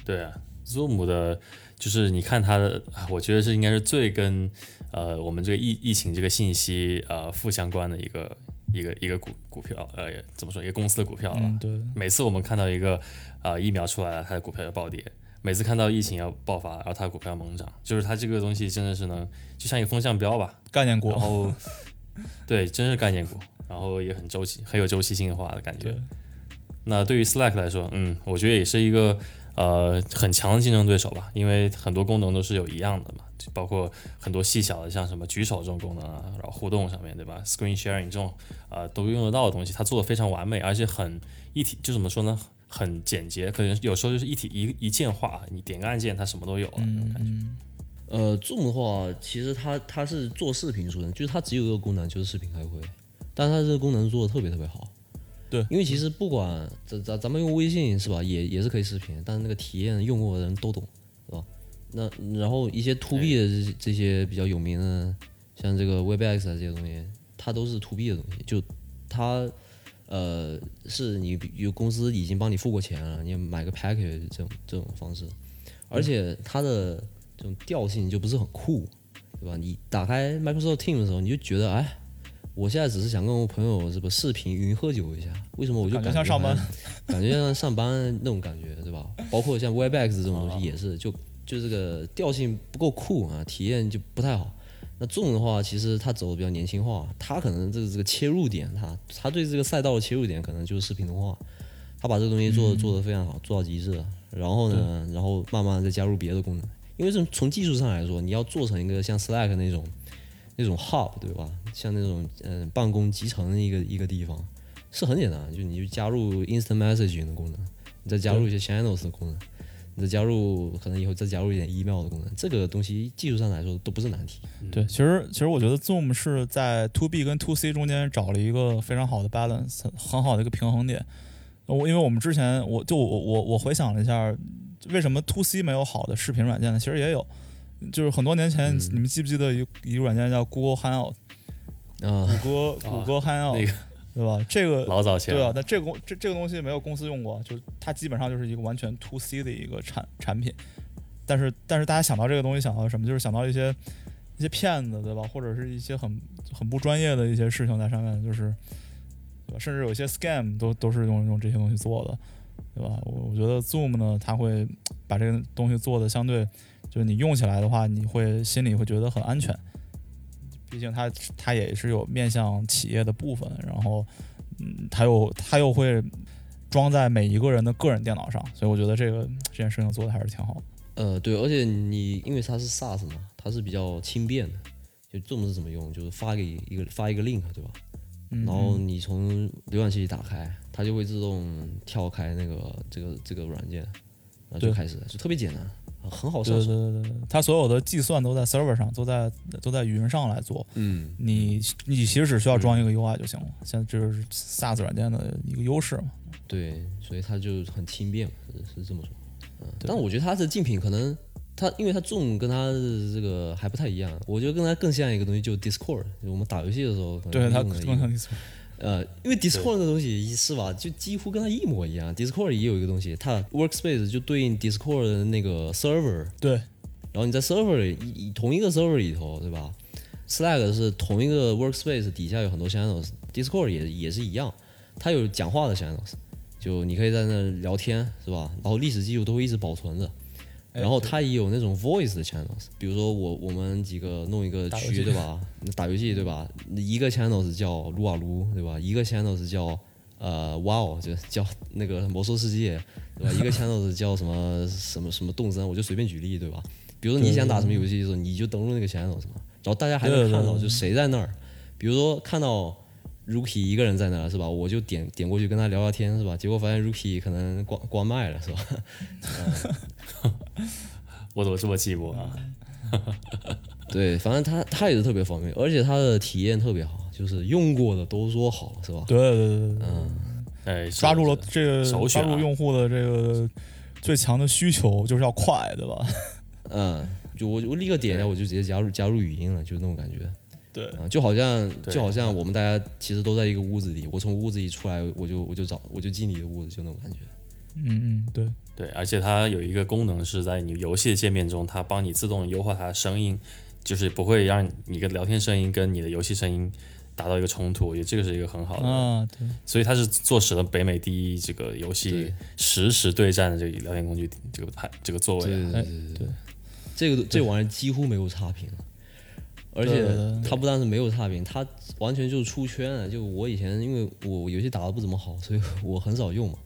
B: 对啊，Zoom 的，就是你看它的，啊我觉得是应该是最跟呃我们这个疫疫情这个信息呃负相关的一个一个一个股股票，呃怎么说一个公司的股票了吧。
A: 嗯，对，
B: 每次我们看到一个呃疫苗出来了，它的股票要暴跌；每次看到疫情要爆发，然后它的股票猛涨，就是它这个东西真的是能就像一个风向标吧。
A: 概念股
B: 然。后对，真是概念股，然后也很周期，很有周期性化的感觉
A: 对。
B: 那对于 Slack 来说，嗯，我觉得也是一个呃很强的竞争对手吧，因为很多功能都是有一样的嘛，就包括很多细小的，像什么举手这种功能啊，然后互动上面对吧，Screen Sharing 这种呃都用得到的东西，它做的非常完美，而且很一体，就怎么说呢，很简洁，可能有时候就是一体一一键化，你点个按键它什么都有了那种
A: 嗯
B: 感觉。
A: 嗯，
C: 呃，Zoom 的话，其实它它是做视频出身，就是它只有一个功能，就是视频开会，但是它这个功能做的特别特别好。
A: 对
C: 因为其实不管咱咱咱们用微信是吧，也也是可以视频，但是那个体验用过的人都懂？那然后一些 to B 的这些这些比较有名的，像这个 Webex 啊这些东西，它都是 to B 的东西，就它呃是你比有公司已经帮你付过钱了，你买个 package 这种这种方式，而且它的这种调性就不是很酷，对吧？你打开 Microsoft Teams 的时候，你就觉得，哎，我现在只是想跟我朋友这个视频云喝酒一下，为什么我就
A: 感觉
C: 感
A: 像上班，
C: 感觉像上班那种感觉，对吧？包括像 Webex 这种东西也是，就就这个调性不够酷啊，体验就不太好。那 Zoom 的话，其实它走的比较年轻化，它可能这个这个切入点，它它对这个赛道的切入点可能就是视频通话，他把这个东西做做得非常好，做到极致了。然后呢，然后慢慢再加入别的功能，因为从从技术上来说，你要做成一个像 Slack 那种那种 hub 对吧？像那种嗯、呃办公集成的一个一个地方，是很简单，就你就加入 instant messaging 的功能，你再加入一些 channels 的功能，你再加入可能以后再加入一点 email 的功能，这个东西技术上来说都不是难题。
A: 对，其实其实我觉得 Zoom 是在 To B 跟 To C 中间找了一个非常好的 balance，很好的一个平衡点。我因为我们之前我就我我我回想了一下，为什么 To C 没有好的视频软件呢？其实也有，就是很多年前、你们记不记得一一个软件叫 Google Hangout？
C: 啊，
A: 谷歌谷歌 Hangout，、
B: 那个
A: 对吧？这个
B: 老早前
A: 对啊
B: 了，，
A: 但这个公这这个东西没有公司用过，就是它基本上就是一个完全 to C 的一个产产品。但是但是大家想到这个东西想到什么？就是想到一些一些骗子，对吧？或者是一些很很不专业的一些事情在上面，就是对吧？甚至有一些 scam 都都是用用这些东西做的，对吧？我我觉得 Zoom 呢，它会把这个东西做的相对，就是你用起来的话，你会心里会觉得很安全。毕竟它它也是有面向企业的部分，然后嗯，它又它又会装在每一个人的个人电脑上，所以我觉得这个这件事情做的还是挺好的。
C: 呃，对，而且你因为它是 SaaS 嘛，它是比较轻便的，就 Zoom 是怎么用，就是发给一个发一个 link，对吧？
A: 嗯，
C: 然后你从浏览器打开，它就会自动跳开那个这个这个软件，然后就开始，就特别简单，很好
A: 对对。对对对，它所有的计算都在 server 上，都在都在云上来做。
C: 嗯，
A: 你你其实只需要装一个 UI 就行了。现在这就是 SaaS 软件的一个优势嘛。
C: 对，所以它就很轻便嘛，是是这么说。嗯，但我觉得它的竞品可能它因为它重跟它的这个还不太一样，我觉得跟它更像一个东西，就 Discord，就我们打游戏的时候可能
A: 对它更像
C: 呃，因为 Discord 的东西是吧，就几乎跟它一模一样。Discord 也有一个东西，它 Workspace 就对应 Discord 的那个 server，
A: 对
C: 然后你在 server 里同一个 server 里头，对吧？Slack 是同一个 Workspace 底下有很多 channels，Discord 也也是一样，它有讲话的 channels，就你可以在那聊天，是吧？然后历史记录都会一直保存着。
A: 哎
C: 然后它也有那种 voice 的 channels，比如说我我们几个弄一个区，对吧？打游戏对吧？一个 channels 叫撸啊撸，对吧？一个 channels 叫呃 wow，就叫 那个魔兽世界，对吧？一个 channels 叫什么什么什么动森，我就随便举例，对吧？比如说你想打什么游戏的时候，你就登录那个 channels 嘛，然后大家还能看到就谁在那儿，比如说看到 Rookie 一个人在那儿是吧？我就点点过去跟他聊聊天是吧？结果发现 Rookie 可能关关麦了是吧？
B: 我怎么这么寂寞啊？
C: 对，反正他他也是特别方便，而且他的体验特别好，就是用过的都说好，是吧？
A: 对对对对对，
B: 哎，
A: 抓住了这个
B: 首选啊
A: 抓住用户的这个最强的需求，就是要快，对吧？
C: 嗯，就我我立刻点一下，我就直接加入加入语音了，就是那种感觉。
A: 对。
C: 啊，就好像就好像我们大家其实都在一个屋子里，我从屋子里出来，我就我就找我就进你的屋子，就那种感觉。
A: 嗯嗯，对。
B: 对，而且它有一个功能是在你游戏的界面中，它帮你自动优化它的声音，就是不会让你的聊天声音跟你的游戏声音达到一个冲突。我觉得这个是一个很好的，
A: 啊，对。
B: 所以它是坐实了北美第一这个游戏实时对战的这个聊天工具这个排这个座位、
C: 对对对
A: 对，
C: 这个这玩意儿几乎没有差评了，而且
A: 对对对
C: 它不但是没有差评，它完全就是出圈了。就我以前因为我游戏打得不怎么好，所以 我很少用嘛。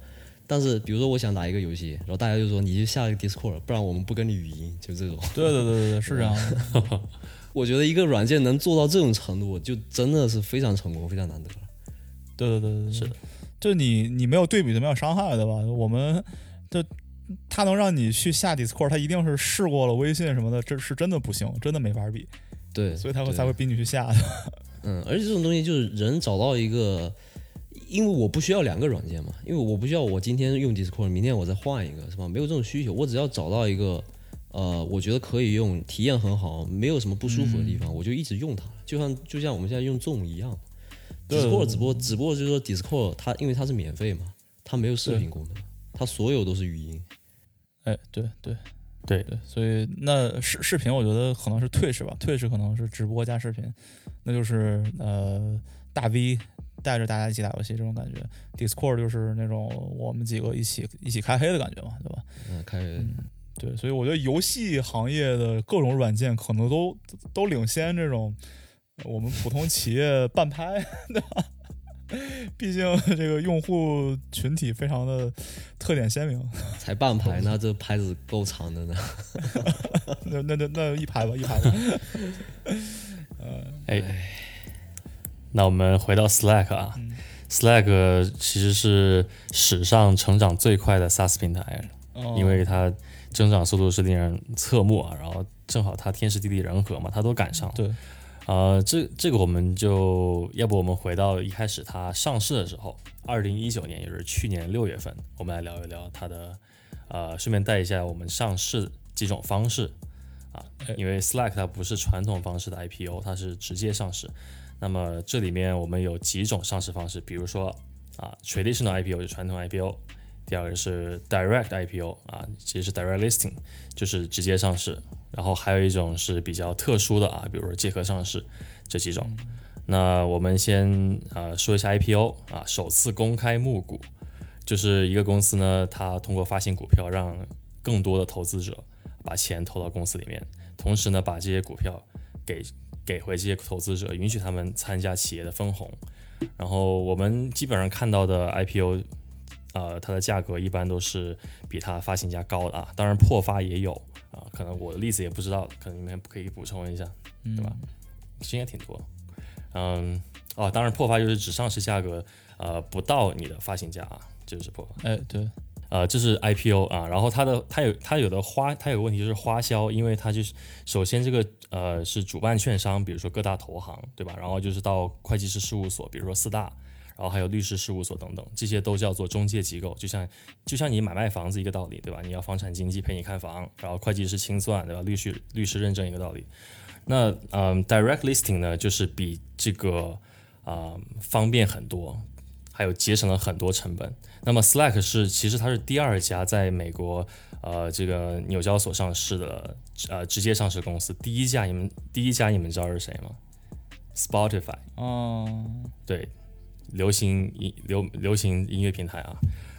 C: 但是比如说我想打一个游戏，然后大家就说你就下一个 Discord，不然我们不跟你语音，就这种。
A: 对对对对对，是这样的。
C: 我觉得一个软件能做到这种程度，就真的是非常成功，非常难得了。
A: 对对对对，对
B: 是的，
A: 就你你没有对比就没有伤害，对吧？我们就他能让你去下 Discord，他一定是试过了微信什么的，这是真的不行，真的没法比，
C: 对，
A: 所以他会
C: 对
A: 才会逼你去下的。
C: 嗯，而且这种东西就是人找到一个，因为我不需要两个软件嘛，因为我不需要我今天用 Discord，明天我再换一个，是吧？没有这种需求，我只要找到一个，呃，我觉得可以用，体验很好，没有什么不舒服的地方，我就一直用它，就像就像我们现在用 Zoom 一样。Discord 只不过只不过就是说 Discord 它因为它是免费嘛，它没有视频功能，它所有都是语音。
A: 哎，对对
B: 对
A: 对，所以那视视频，我觉得可能是 Twitch 吧，Twitch 可能是直播加视频，那就是呃大 V 带着大家一起打游戏这种感觉，Discord 就是那种我们几个一起一起开黑的感觉嘛，对吧？
C: 嗯，开
A: 对，所以我觉得游戏行业的各种软件可能都都领先这种我们普通企业半拍，对吧？毕竟这个用户群体非常的特点鲜明，
C: 才半排，那这拍子够长的呢。
A: 那那那那一排吧，一排吧。
B: 呃哎，那我们回到 Slack 啊、s l a c k 其实是史上成长最快的 SaaS 平台，
A: 哦
B: 因为它增长速度是令人侧目啊，然后正好它天时地利人和嘛，它都赶上了。
A: 对，
B: 呃，这这个我们就要不我们回到一开始它上市的时候，二零一九年，也就是去年六月份，我们来聊一聊它的，呃，顺便带一下我们上市几种方式啊
A: 哎，
B: 因为 Slack 它不是传统方式的 IPO，它是直接上市。那么这里面我们有几种上市方式，比如说啊，traditional IPO 就传统 IPO，第二个是 direct IPO 啊，其实是 direct listing，就是直接上市。然后还有一种是比较特殊的啊，比如说借壳上市这几种。那我们先呃说一下 IPO 啊，首次公开募股，就是一个公司呢，它通过发行股票让更多的投资者把钱投到公司里面，同时呢把这些股票给给回这些投资者，允许他们参加企业的分红。然后我们基本上看到的 IPO，呃，它的价格一般都是比它发行价高的啊，当然破发也有啊，可能我的例子也不知道，可能你们可以补充一下，对吧？其实也挺多，嗯，哦，当然破发就是指上市价格呃不到你的发行价啊，这就是破发。
A: 哎，对，
B: 呃，这是 IPO 啊，然后它的它有它有的花，它有个问题就是花销，因为它就是首先这个呃是主办券商，比如说各大投行，对吧？然后就是到会计师事务所，比如说四大，然后还有律师事务所等等，这些都叫做中介机构，就像就像你买卖房子一个道理，对吧？你要房产经纪陪你看房，然后会计师清算，对吧？律师律师认证一个道理。那嗯，direct listing 呢，就是比这个啊、方便很多，还有节省了很多成本。那么 Slack 是其实它是第二家在美国呃这个纽交所上市的呃直接上市公司，第一家你们第一家你们知道是谁吗？Spotify，
A: 哦，
B: 对，流行音流流行音乐平台啊。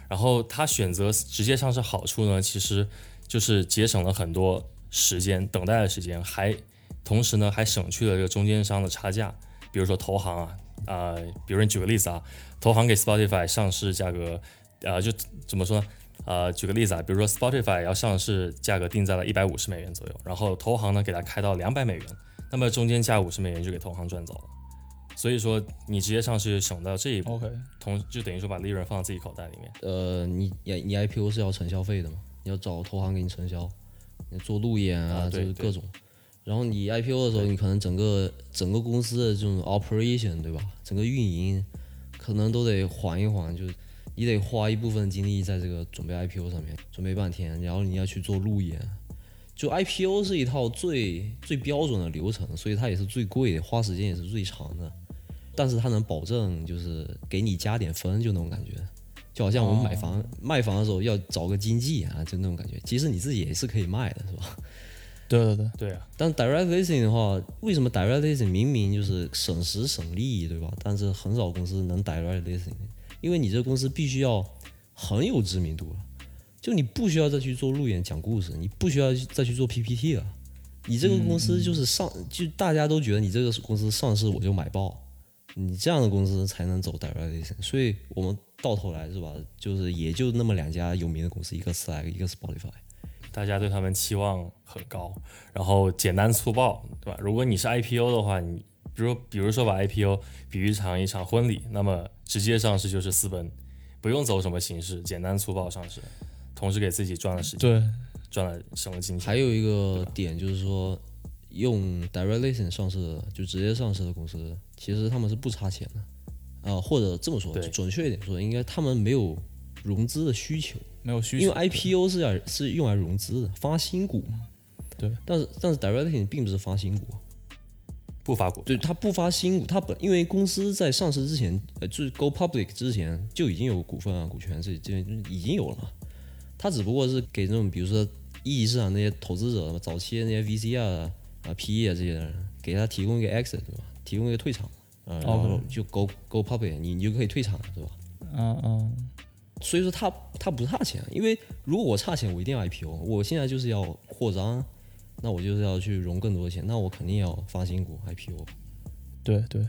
B: 然后它选择直接上市好处呢，其实就是节省了很多时间等待的时间，还同时呢还省去了这个中间商的差价。比如说投行啊，啊、比如你举个例子啊，投行给 Spotify 上市价格，呃，就怎么说呢？呃，举个例子啊，比如说 Spotify 要上市价格定在了一百五十美元左右，然后投行呢给它开到两百美元，那么中间价五十美元就给投行赚走了。所以说你直接上市省到这一步
A: ，OK，
B: 同就等于说把利润放到自己口袋里面。
C: 呃，你你你 IPO 是要承销费的嘛？你要找投行给你承销，你做路演啊，
B: 啊
C: 就是各种。然后你 IPO 的时候，你可能整个整个公司的这种 operation 对吧？整个运营可能都得缓一缓，就是你得花一部分精力在这个准备 IPO 上面，准备半天，然后你要去做路演。就 IPO 是一套最最标准的流程，所以它也是最贵的，花时间也是最长的。但是他能保证就是给你加点分，就那种感觉。就好像我们买房、卖房的时候要找个经纪啊，就那种感觉。其实你自己也是可以卖的，是吧？
A: 对对对，
B: 对啊，
C: 但 direct listing 的话，为什么 direct listing 明明就是省时省力，对吧？但是很少公司能 direct listing，因为你这个公司必须要很有知名度了，就你不需要再去做路演讲故事，你不需要再去做 PPT 了，你这个公司就是上，就大家都觉得你这个公司上市我就买爆，你这样的公司才能走 direct listing。所以我们到头来是吧，就是也就那么两家有名的公司，一个 Slack，一个 Spotify。
B: 大家对他们期望很高，然后简单粗暴，对吧？如果你是 IPO 的话，你比如比如说把 IPO 比喻成一场婚礼，那么直接上市就是私奔，不用走什么形式，简单粗暴上市，同时给自己赚了时间，
A: 对，
B: 赚了省了金钱。
C: 还有一个点就是说，用 direct listing 上市的，就直接上市的公司，其实他们是不差钱的，啊、或者这么说，
B: 对
C: 准确一点说，应该他们没有融资的需求，
A: 没有需求，
C: 因为 IPO 是要是用来融资的，发新股嘛。
A: 对，
C: 但是但是 direct listing 并不是发新股，
B: 不发股，
C: 对，它不发新股，它本因为公司在上市之前，呃，就是 go public 之前就已经有股份啊、股权这这已经有了嘛。它只不过是给那种比如说一级市场那些投资者，早期的那些 VC 啊、啊 PE 啊这些人，给他提供一个 exit 对吧？提供一个退场，啊、然后就 go go public，你你就可以退场对吧？
A: 嗯嗯，
C: 所以说他他不差钱，因为如果我差钱，我一定要 IPO。我现在就是要扩张，那我就是要去融更多的钱，那我肯定要发新股 IPO。
A: 对对，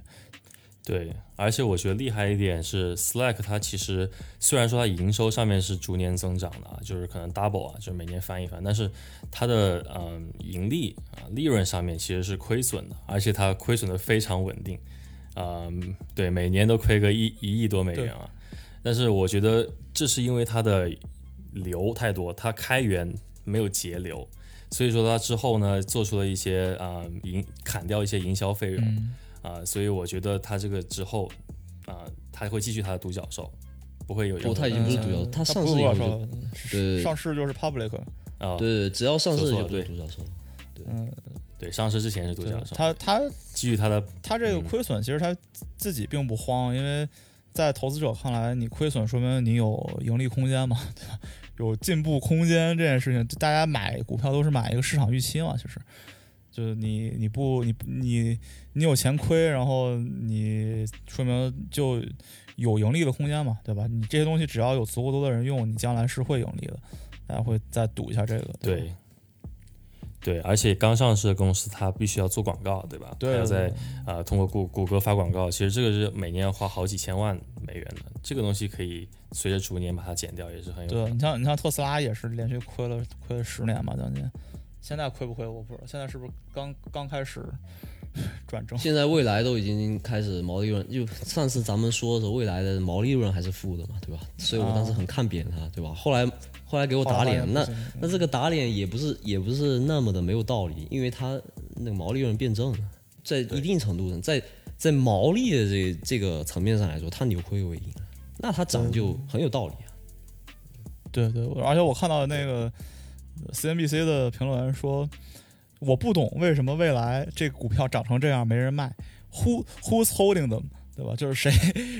B: 对，而且我觉得厉害一点是 Slack，它其实虽然说它营收上面是逐年增长的啊，就是可能 double 啊，就是每年翻一番，但是它的嗯盈利啊利润上面其实是亏损的，而且它亏损的非常稳定，嗯，对，每年都亏个一一亿多美元啊。但是我觉得这是因为它的流太多，它开源没有节流，所以说它之后呢做出了一些啊营砍掉一些营销费用。啊、所以我觉得他这个之后啊、他会继续他的独角兽，不会有
C: 他已经不是
B: 的
C: 独角兽，他上
A: 不
C: 市以后就
A: 是独角兽
C: 对
A: 上市就是 public，
B: 啊，
C: 对，只要上市就不独角兽。
A: 嗯，
B: 对，上市之前是独
A: 对
B: 角兽，
A: 他他
B: 基于他的
A: 他这个
B: 嗯
A: 亏损，其实他自己并不慌，因为在投资者看来，你亏损说明你有盈利空间嘛，对吧？有进步空间这件事情，大家买股票都是买一个市场预期嘛，其实就是你你不你你你有钱亏，然后你说明就有盈利的空间嘛，对吧？你这些东西只要有足够多的人用，你将来是会盈利的，大家会再赌一下这个，吧
B: 对。对，而且刚上市的公司，它必须要做广告，对吧？
A: 对
B: 它要在
A: 对
B: 啊、通过谷谷歌发广告，其实这个是每年要花好几千万美元的，这个东西可以随着逐年把它减掉，也是很有
A: 对。你像你像特斯拉也是连续亏了亏了十年吧，将近。现在亏不亏我不知道，现在是不是刚刚开始 转正？
C: 现在未来都已经开始毛利润，就上次咱们说的时候，未来的毛利润还是负的嘛，对吧？所以我当时很看扁他，对吧？后来后来给我打脸，那那这个打脸也不是也不是那么的没有道理，因为它那个毛利润变正了，在一定程度上，在在毛利的这这个层面上来说，它扭亏为盈，那它涨就很有道理啊。
A: 对对，而且我看到那个 CNBC 的评论员说，我不懂为什么未来这个股票涨成这样没人卖，Who Who's holding them？对吧？就是谁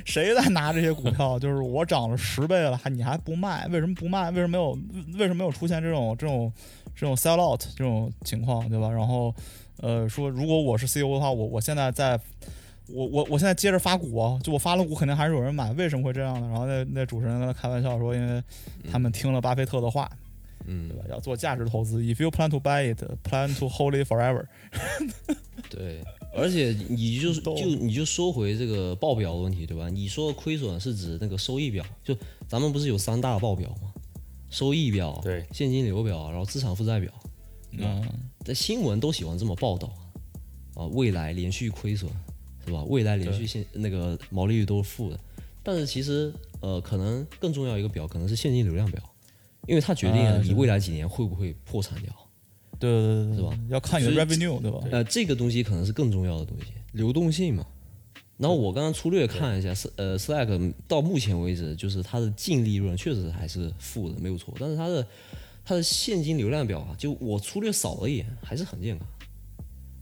A: 谁在拿这些股票？就是我涨了十倍了，还你还不卖？为什么不卖？为什么没有？为什么没有出现这种这种这种 sell out 这种情况？对吧？然后呃说，如果我是 CEO 的话，我我现在在。我我我现在接着发股啊，就我发了股，肯定还是有人买，为什么会这样呢？然后那那主持人跟他开玩笑说，因为他们听了巴菲特的话，
C: 嗯
A: 对，吧？要做价值投资，if you plan to buy it, plan to hold it forever。
C: 对，而且你就
A: 是
C: 就你就说回这个报表的问题，对吧？你说的亏损是指那个收益表，就咱们不是有三大报表吗？收益表、
B: 对
C: 现金流表，然后资产负债表。
A: 嗯，
C: 在新闻都喜欢这么报道啊，未来连续亏损，是吧？未来连续现那个毛利率都是负的，但是其实呃，可能更重要一个表可能是现金流量表，因为它决定了你未来几年会不会破产掉。
A: 对对对对，
C: 是吧？
A: 要看你的 revenue，对吧？
C: 呃，这个东西可能是更重要的东西，流动性嘛。然后我刚刚粗略看了一下，是呃，Slack 到目前为止，就是它的净利润确实还是负的，没有错。但是它的它的现金流量表啊，就我粗略扫了一眼，还是很健康。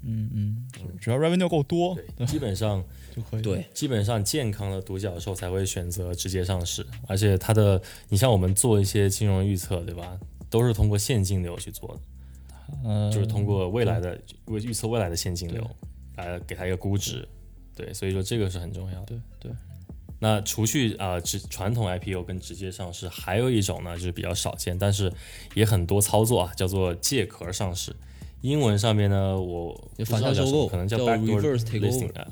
A: 嗯嗯，只要 revenue 够多
B: 对，基本上
A: 就可以。
C: 对，
B: 基本上健康的独角兽才会选择直接上市，而且它的，你像我们做一些金融预测，对吧？都是通过现金流去做的，
A: 呃，
B: 就是通过未来的为预测未来的现金流来给它一个估值，对，所以说这个是很重要的。
A: 对对，
B: 那除去啊直、传统 IPO 跟直接上市，还有一种呢，就是比较少见，但是也很多操作啊，叫做借壳上市。英文上面呢，我
C: 反向收购
B: 可能叫
C: 叫
B: backdoor
C: reverse takeover
B: listing 啊，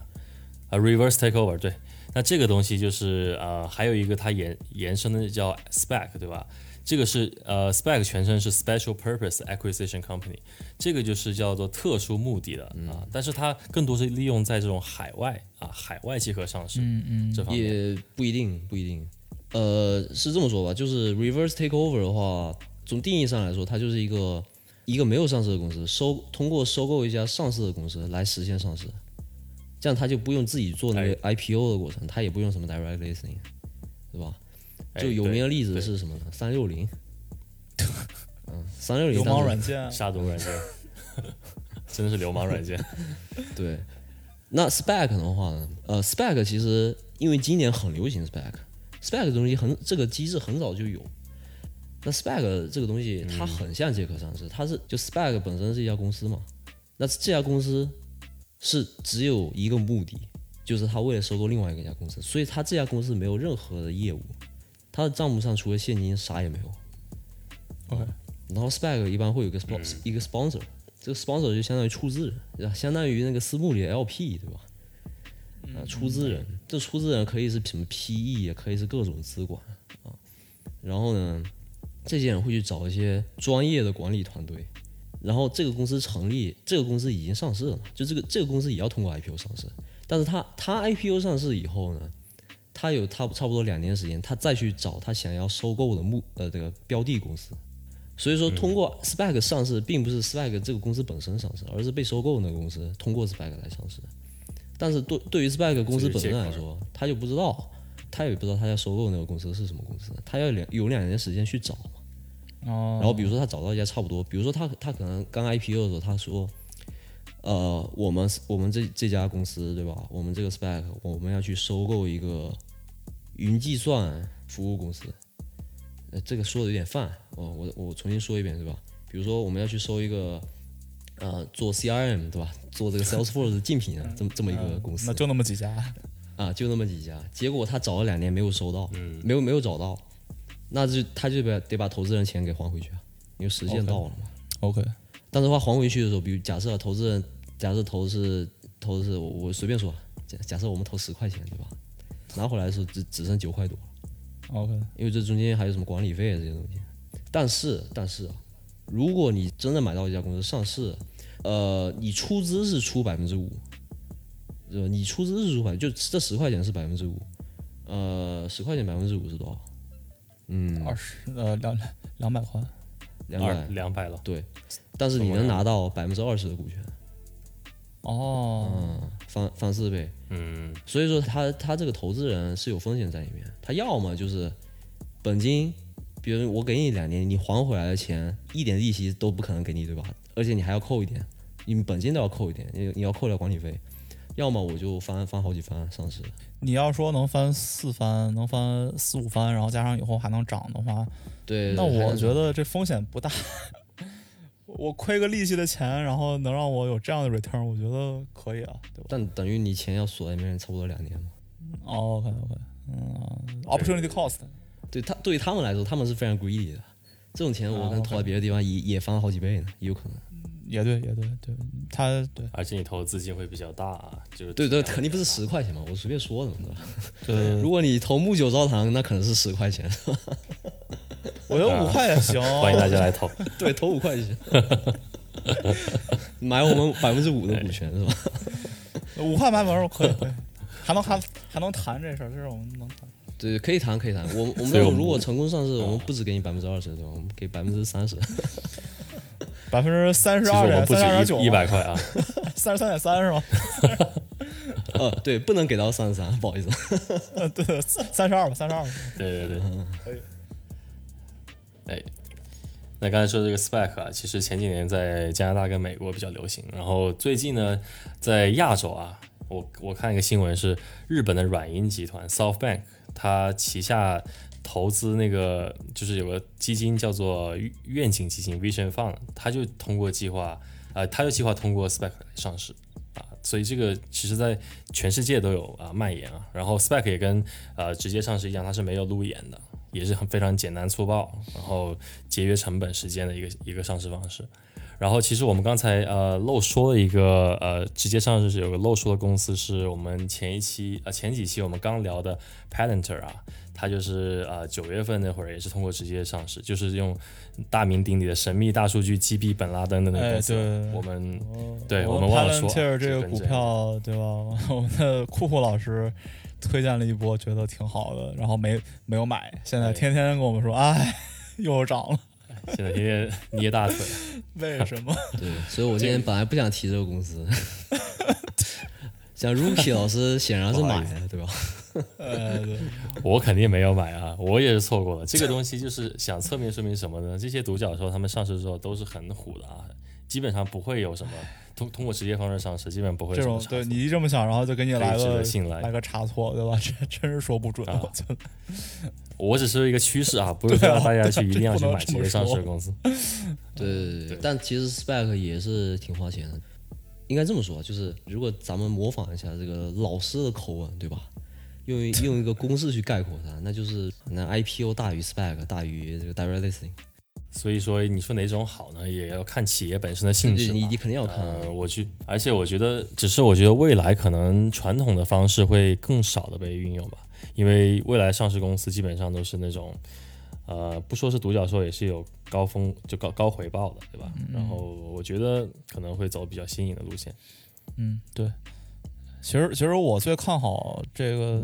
B: 啊 reverse takeover 对。那这个东西就是呃，还有一个它延延伸的叫 spec，对吧？这个是呃，spec 全称是 Special Purpose Acquisition Company，这个就是叫做特殊目的的啊，但是它更多是利用在这种海外啊海外集合上市
A: 嗯嗯
B: 这方面。
C: 也不一定，不一定。呃，是这么说吧，就是 reverse takeover 的话，从定义上来说，它就是一个一个没有上市的公司收通过收购一家上市的公司来实现上市，这样他就不用自己做那个 IPO 的过程，他也不用什么 direct listing，对吧？
B: 哎
C: 就有名的例子是什么呢？三六零，嗯，三六零
A: 流氓软件，
B: 杀毒软件，真的是流氓软件。
C: 对，那 spec 的话呢？呃，spec 其实因为今年很流行 spec，spec 的东西很这个机制很早就有。那 spec 这个东西它很像借壳上市，它是就 spec 本身是一家公司嘛，那这家公司是只有一个目的，就是他为了收购另外一家公司，所以他这家公司没有任何的业务，他的账目上除了现金啥也没有。
A: OK
C: 然后 SPAC 一般会有个 sponsor，、一个 sponsor，这个 sponsor 就相当于出资人，相当于那个私募里的 LP，对吧？啊，出资人，这出资人可以是什么 PE，也可以是各种资管啊。然后呢，这些人会去找一些专业的管理团队，然后这个公司成立，这个公司已经上市了，就这个这个公司也要通过 IPO 上市，但是他他 IPO 上市以后呢，他有他差不多两年时间，他再去找他想要收购的目呃这个标的公司。所以说，通过 SPAC 上市，并不是 SPAC 这个公司本身上市，而是被收购的那个公司通过 SPAC 来上市。但是对对于 SPAC 公司本身来说，他就不知道，他也不知道他要收购那个公司是什么公司，他要两有两年时间去找嘛。
A: 哦，
C: 然后比如说他找到一家差不多，比如说他他可能刚 IPO 的时候，他说，呃，我们我们这这家公司对吧？我们这个 spec 我们要去收购一个云计算服务公司，呃，这个说的有点泛哦，我我重新说一遍对吧？比如说我们要去收一个呃做 CRM 对吧？做这个 Salesforce 的竞品啊，这么这么一个公司。
A: 那，就那么几家，
C: 啊，就那么几家，结果他找了两年没有收到，没有没有找到，那就他就得得把投资人钱给还回去啊，因为时
A: 间
C: 到了嘛。
A: OK，
C: 但是话还回去的时候，比如假设投资人假设投的是投的是我我随便说，假假设我们投十块钱对吧？拿回来的时候只只剩九块多
A: ，OK，
C: 因为这中间还有什么管理费啊这些东西。但是但是啊，如果你真的买到一家公司上市，呃，你出资是出百分之五，对吧？你出资是出百，就这十块钱是百分之五，呃，十块钱百分之五是多少？嗯，
A: 二十呃两两百块，
B: 二
C: 两百。
B: 两百了，
C: 对，但是你能拿到百分之二十的股权，
A: 哦，
C: 嗯，翻翻四倍。
B: 嗯，
C: 所以说他他这个投资人是有风险在里面，他要么就是本金，比如我给你两年，你还回来的钱一点利息都不可能给你，对吧？而且你还要扣一点，你本金都要扣一点，你你要扣掉管理费。要么我就翻翻好几番上市，
A: 你要说能翻四番，能翻四五番，然后加上以后还能涨的话，
C: 对，
A: 那我觉得这风险不大。我亏个利息的钱，然后能让我有这样的 return，我觉得可以啊，对吧？
C: 但等于你钱要锁在里面差不多两年嘛。
A: 哦，OK OK，嗯，opportunity cost，
C: 对他对于他们来说，他们是非常 greedy 的，这种钱我可能投在别的地方也也翻了好几倍呢，也有可能。
A: 也对也对对，他对
B: 而且你投的资金会比较大啊，就是
C: 对对，肯定不是十块钱嘛，我随便说的嘛，对吧？如果你投木九招堂，那可能是十块钱，
A: 我觉得五块也行，
B: 欢迎大家来投。
C: 对，投五块钱，买我们百分之五的股权是吧？
A: 五块买本可以，可以，还能还还能谈这事儿，这是我们能谈。
C: 对，可以谈，可以谈。我我们
B: 我们
C: 如果成功上市，我们不止给你百分之二十，对吧？我们给百分之三十。
A: 百分之三十二点
B: 们不止
A: 三十二点九，
B: 一一百块啊，
A: 三十三点三是吗？
C: 呃，对，不能给到三十三，不好意思。
A: 呃，对，三十二吧，三十二吧。
B: 对对对，
A: 可以。
B: 哎，那刚才说这个 spec 啊，其实前几年在加拿大跟美国比较流行，然后最近呢，在亚洲啊，我我看一个新闻是日本的软银集团 SoftBank，它旗下投资那个就是有个基金叫做愿景基金 Vision Fund，它就通过计划，呃，它就计划通过 SPAC 来上市。啊，所以这个其实在全世界都有啊蔓延啊，然后 SPAC 也跟呃直接上市一样，它是没有路演的，也是很非常简单粗暴，然后节约成本时间的一个一个上市方式。然后其实我们刚才呃漏说了一个呃直接上市是有个漏说的公司，是我们前一期呃前几期我们刚聊的 Palantir 啊，它就是呃九月份那会儿也是通过直接上市，就是用大名鼎鼎的神秘大数据击毙本拉登的那个
A: 哎
B: 公司。
A: 对
B: 我们对
A: 我
B: 我们忘了说
A: Palantir 这个股票，对吧？我们的酷酷老师推荐了一波，觉得挺好的，然后没没有买，现在
B: 哎
A: 天天跟我们说，哎，又涨了，
B: 现在天天捏大腿。
A: 为什么？
C: 对，所以我今天本来不想提这个公司，像 Rookie 老师显然是买的，对吧？
A: 呃，对
B: 我肯定没有买啊，我也是错过了。这个东西就是想侧面说明什么呢？这些独角兽他们上市之后都是很虎的啊，基本上不会有什么通通过直接方式上市，基本不会
A: 这种对你一这么想，然后就给你来个
B: 得信赖
A: 来个差错，对吧？这 真是说不准，
B: 啊
A: 我觉得。
B: 我只是一个趋势啊，不是说让大家去一定要去买直接上市的公司。
C: 对对对，但其实 SPAC 也是挺花钱的。应该这么说，就是如果咱们模仿一下这个老师的口吻，对吧？用一用一个公式去概括它，那就是那 IPO 大于 SPAC 大于这个 direct listing。
B: 所以说，你说哪种好呢？也要看企业本身的性质。
C: 你你肯定要看
B: 我去，而且我觉得，只是我觉得未来可能传统的方式会更少的被运用吧，因为未来上市公司基本上都是那种，呃，不说是独角兽，也是有高风就高高回报的，对吧？然后我觉得可能会走比较新颖的路线。
A: 嗯，对。其实，其实我最看好这个，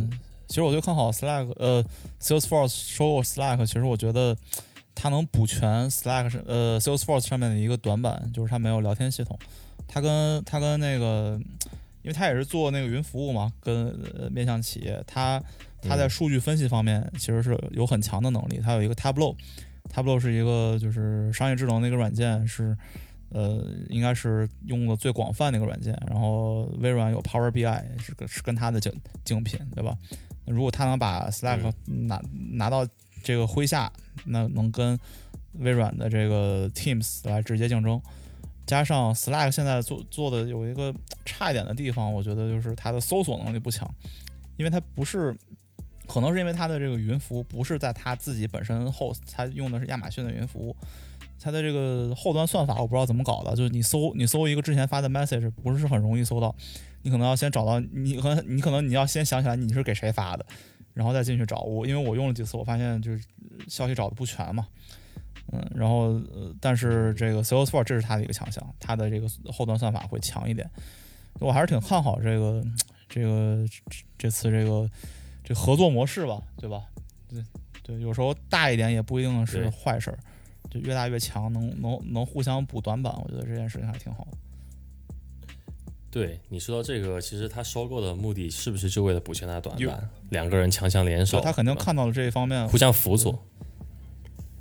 A: 其实我最看好 Slack，呃，Salesforce 收购 Slack，其实我觉得它能补全 Slack 是呃 Salesforce 上面的一个短板，就是它没有聊天系统。它跟它跟那个，因为它也是做那个云服务嘛，跟、呃、面向企业，它它在数据分析方面其实是有很强的能力。它有一个 Tableau。Tableau 是一个就是商业智能的一个软件，是呃应该是用的最广泛的一个软件。然后微软有 Power BI 是跟是跟它的竞竞品，对吧？如果它能把 Slack 拿拿到这个麾下，那能跟微软的这个 Teams 来直接竞争。加上 Slack 现在做做的有一个差一点的地方，我觉得就是它的搜索能力不强，因为它不是，可能是因为它的这个云服务不是在它自己本身 host，它用的是亚马逊的云服务，它的这个后端算法我不知道怎么搞的，就是你搜你搜一个之前发的 message 不是很容易搜到，你可能要先找到你可能你可能你要先想起来你是给谁发的，然后再进去找我，因为我用了几次，我发现就是消息找的不全嘛。嗯，然后呃，但是这个 Salesforce 这是它的一个强项，它的这个后端算法会强一点。我还是挺看好这个这个这次这个这合作模式吧，对吧？对对，有时候大一点也不一定是坏事儿，就越大越强，能能能互相补短板，我觉得这件事情还挺好的。
B: 对你说到这个，其实他收购的目的是不是就为了补全他短板？两个人强强联手，
A: 他肯定看到了这一方面，
B: 互相辅佐。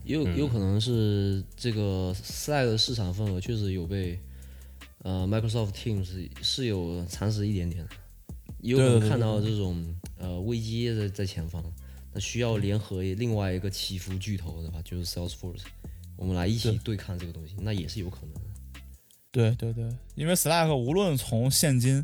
C: 有有可能是这个 Slack 的市场份额确实有被呃 Microsoft Teams 是有蚕食一点点的，有可能看到这种呃危机在在前方，那需要联合另外一个起伏巨头的话？就是 Salesforce，我们来一起对抗这个东西，那也是有可能的。
A: 对对对，因为 Slack 无论从现金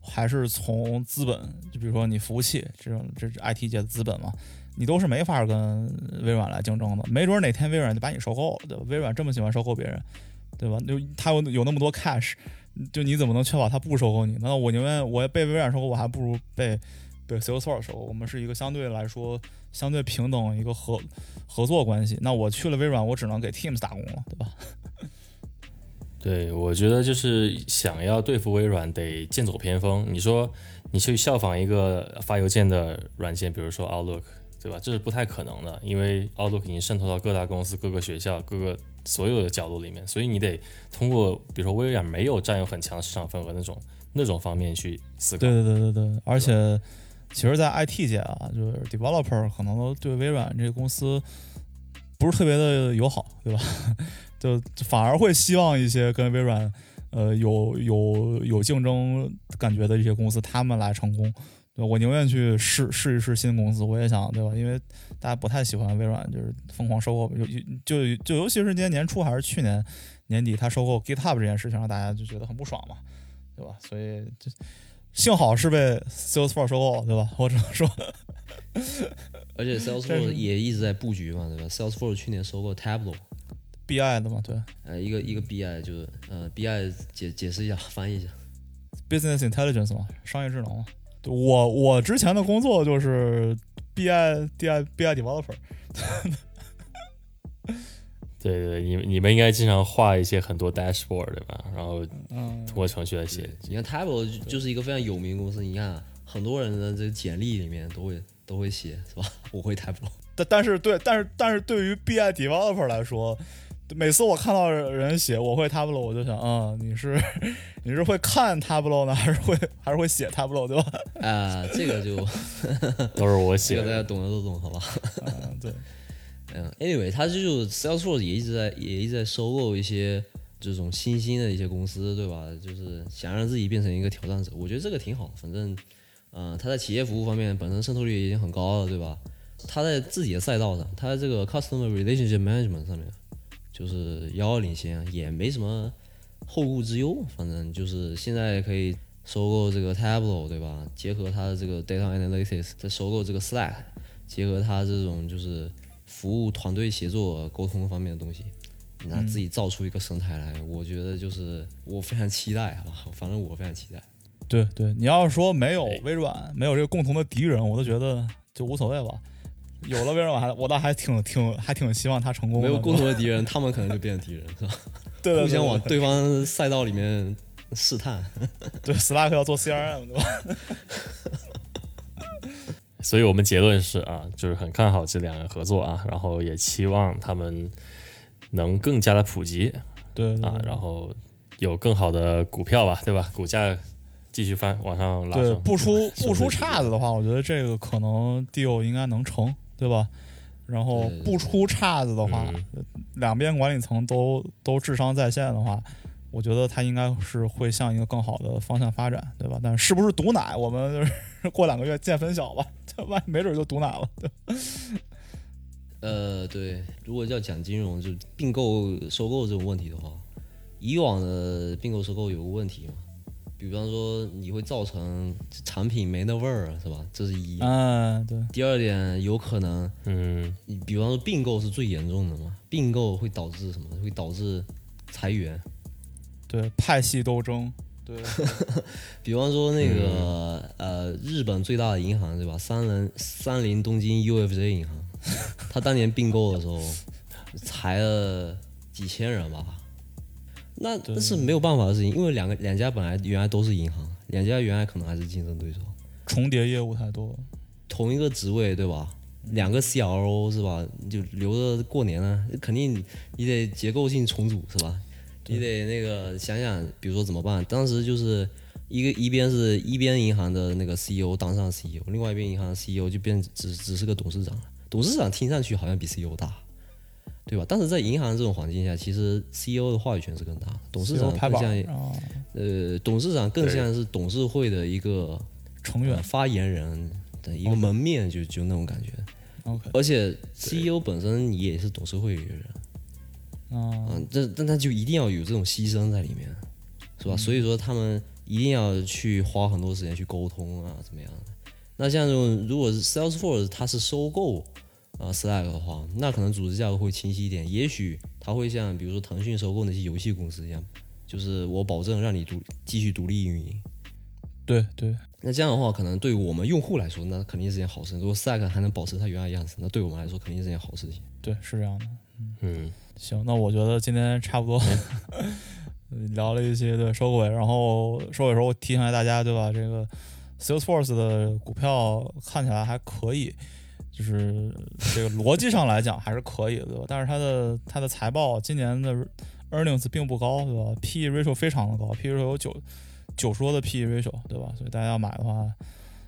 A: 还是从资本，就比如说你服务器这种，这是 IT 界的资本嘛。你都是没法跟微软来竞争的，没准哪天微软就把你收购了，对吧？微软这么喜欢收购别人，对吧？就他有有那么多 cash，就你怎么能确保他不收购你？那我宁愿我被微软收购，我还不如被被 Salesforce 收购。我们是一个相对来说相对平等一个合合作关系。那我去了微软，我只能给 Teams 打工了，对吧？
B: 对，我觉得就是想要对付微软，得剑走偏锋。你说你去效仿一个发邮件的软件，比如说 Outlook。对吧？这是不太可能的，因为 Outlook 已经渗透到各大公司、各个学校、各个所有的角落里面，所以你得通过，比如说微软没有占有很强市场份额那种那种方面去思考。
A: 对对对对对，而且其实，在 IT 界啊，就是 developer 可能都对微软这个公司不是特别的友好，对吧？就反而会希望一些跟微软呃有有有竞争感觉的一些公司，他们来成功。对，我宁愿去试试一试新公司，我也想，对吧？因为大家不太喜欢微软，就是疯狂收购，就就就尤其是今年年初还是去年年底，他收购 GitHub 这件事情，让大家就觉得很不爽嘛，对吧？所以就幸好是被 Salesforce 收购，对吧？我只能说，
C: 而且 Salesforce 也一直在布局嘛，对吧？Salesforce 去年收购 Tableau，BI
A: 的嘛，对，
C: 呃，一个一个 BI 就是呃，BI 解解释一下，翻译一下
A: ，Business Intelligence 嘛，商业智能嘛。我我之前的工作就是 B I D I B I developer，
B: 对对，你你们应该经常画一些很多 dashboard 对吧？然后通过程序来写。
C: 你看 Tableau 就是一个非常有名的公司，你看很多人的这个简历里面都会都会写是吧？我会 Tableau，
A: 但但是对，但是但是对于 B I developer 来说。每次我看到人写我会 Tableau，我就想，嗯，你是 你是会看 Tableau 呢，还是会还是会写 Tableau，对吧？
C: 啊，这个就
B: 都是我写，
C: 这个大家懂的都懂，好吧？
A: 嗯，对，
C: 嗯，Anyway，他就 Salesforce 也一直在也一直在收购一些这种新兴的一些公司，对吧？就是想让自己变成一个挑战者，我觉得这个挺好。反正，嗯，他在企业服务方面本身渗透率已经很高了，对吧？他在自己的赛道上，他在这个 Customer Relationship Management 上面。就是遥遥领先，也没什么后顾之忧。反正就是现在可以收购这个 Tableau，对吧？结合它的这个 Data Analytics，再收购这个 Slack，结合它这种就是服务团队协作沟通方面的东西，那自己造出一个生态来。我觉得就是我非常期待，好吧？反正我非常期待。
A: 对对，你要是说没有微软，没有这个共同的敌人，我都觉得就无所谓吧。有了微软，我还我倒还挺挺还挺希望他成功。
C: 没有共同的敌人，他们可能就变成敌人，是吧？
A: 对，
C: 互相往对方赛道里面试探。
A: 对，Slack 要做 CRM，对吧？
B: 所以我们结论是啊，就是很看好这两个合作啊，然后也期望他们能更加的普及，
A: 对
B: 啊，然后有更好的股票吧，对吧？股价。继续翻往上拉，
A: 对，不出 不出岔子的话，我觉得这个可能 deal 应该能成，对吧？然后不出岔子的话，
B: 嗯
A: 两边管理层都都智商在线的话，我觉得它应该是会向一个更好的方向发展，对吧？但是是不是毒奶，我们就是过两个月见分晓吧，这 万一没准就毒奶了。对
C: 呃，对，如果要讲金融，就并购、收购这种问题的话，以往的并购收购有个问题嘛，比方说你会造成产品没那味儿，是吧？这是一。
A: 啊，对，
C: 第二点，有可能，
B: 嗯
C: 你比方说并购是最严重的嘛，并购会导致什么？会导致裁员。
A: 对，派系斗争，对，
C: 比方说那个、呃，日本最大的银行对吧？三菱三菱东京 UFJ 银行，他当年并购的时候裁了几千人吧。那那是没有办法的事情，因为两个两家本来原来都是银行，两家原来可能还是竞争对手，
A: 重叠业务太多，
C: 同一个职位对吧？两个 CRO 是吧？就留着过年呢，肯定你得结构性重组是吧？你得那个想想，比如说怎么办？当时就是一个一边是一边银行的那个 CEO 当上 CEO，另外一边银行的 CEO 就变只只是个董事长了。董事长听上去好像比 CEO 大，对吧？但是在银行这种环境下，其实 CEO 的话语权是更大的，董事长更像呃，董事长更像是董事会的一个
A: 成员
C: 呃发言人的一个门面，就就那种感觉。
A: ，OK，
C: 而且 CEO 本身也是董事会一个人，
A: 啊，
C: 嗯，这但他就一定要有这种牺牲在里面，是吧？所以说他们一定要去花很多时间去沟通啊，怎么样的？那像这种如果是 Salesforce 它是收购啊 Slack 的话，那可能组织架构会清晰一点，也许它会像比如说腾讯收购那些游戏公司一样，就是我保证让你独继续独立运营。
A: 对对，
C: 那这样的话，可能对我们用户来说，那肯定是件好事。如果 Slack 还能保持它原来样子，那对我们来说肯定是件好事情。
A: 对，是这样的。
B: 嗯，
A: 行，那我觉得今天差不多 聊了一些对收尾，然后收尾的时候我提醒一下大家，对吧？这个 Salesforce 的股票看起来还可以，就是这个逻辑上来讲还是可以的，对吧？但是它的它的财报今年的 earnings 并不高，对吧？P/E ratio 非常的高，P/E ratio 有九九十多的 P/E ratio，对吧？所以大家要买的话，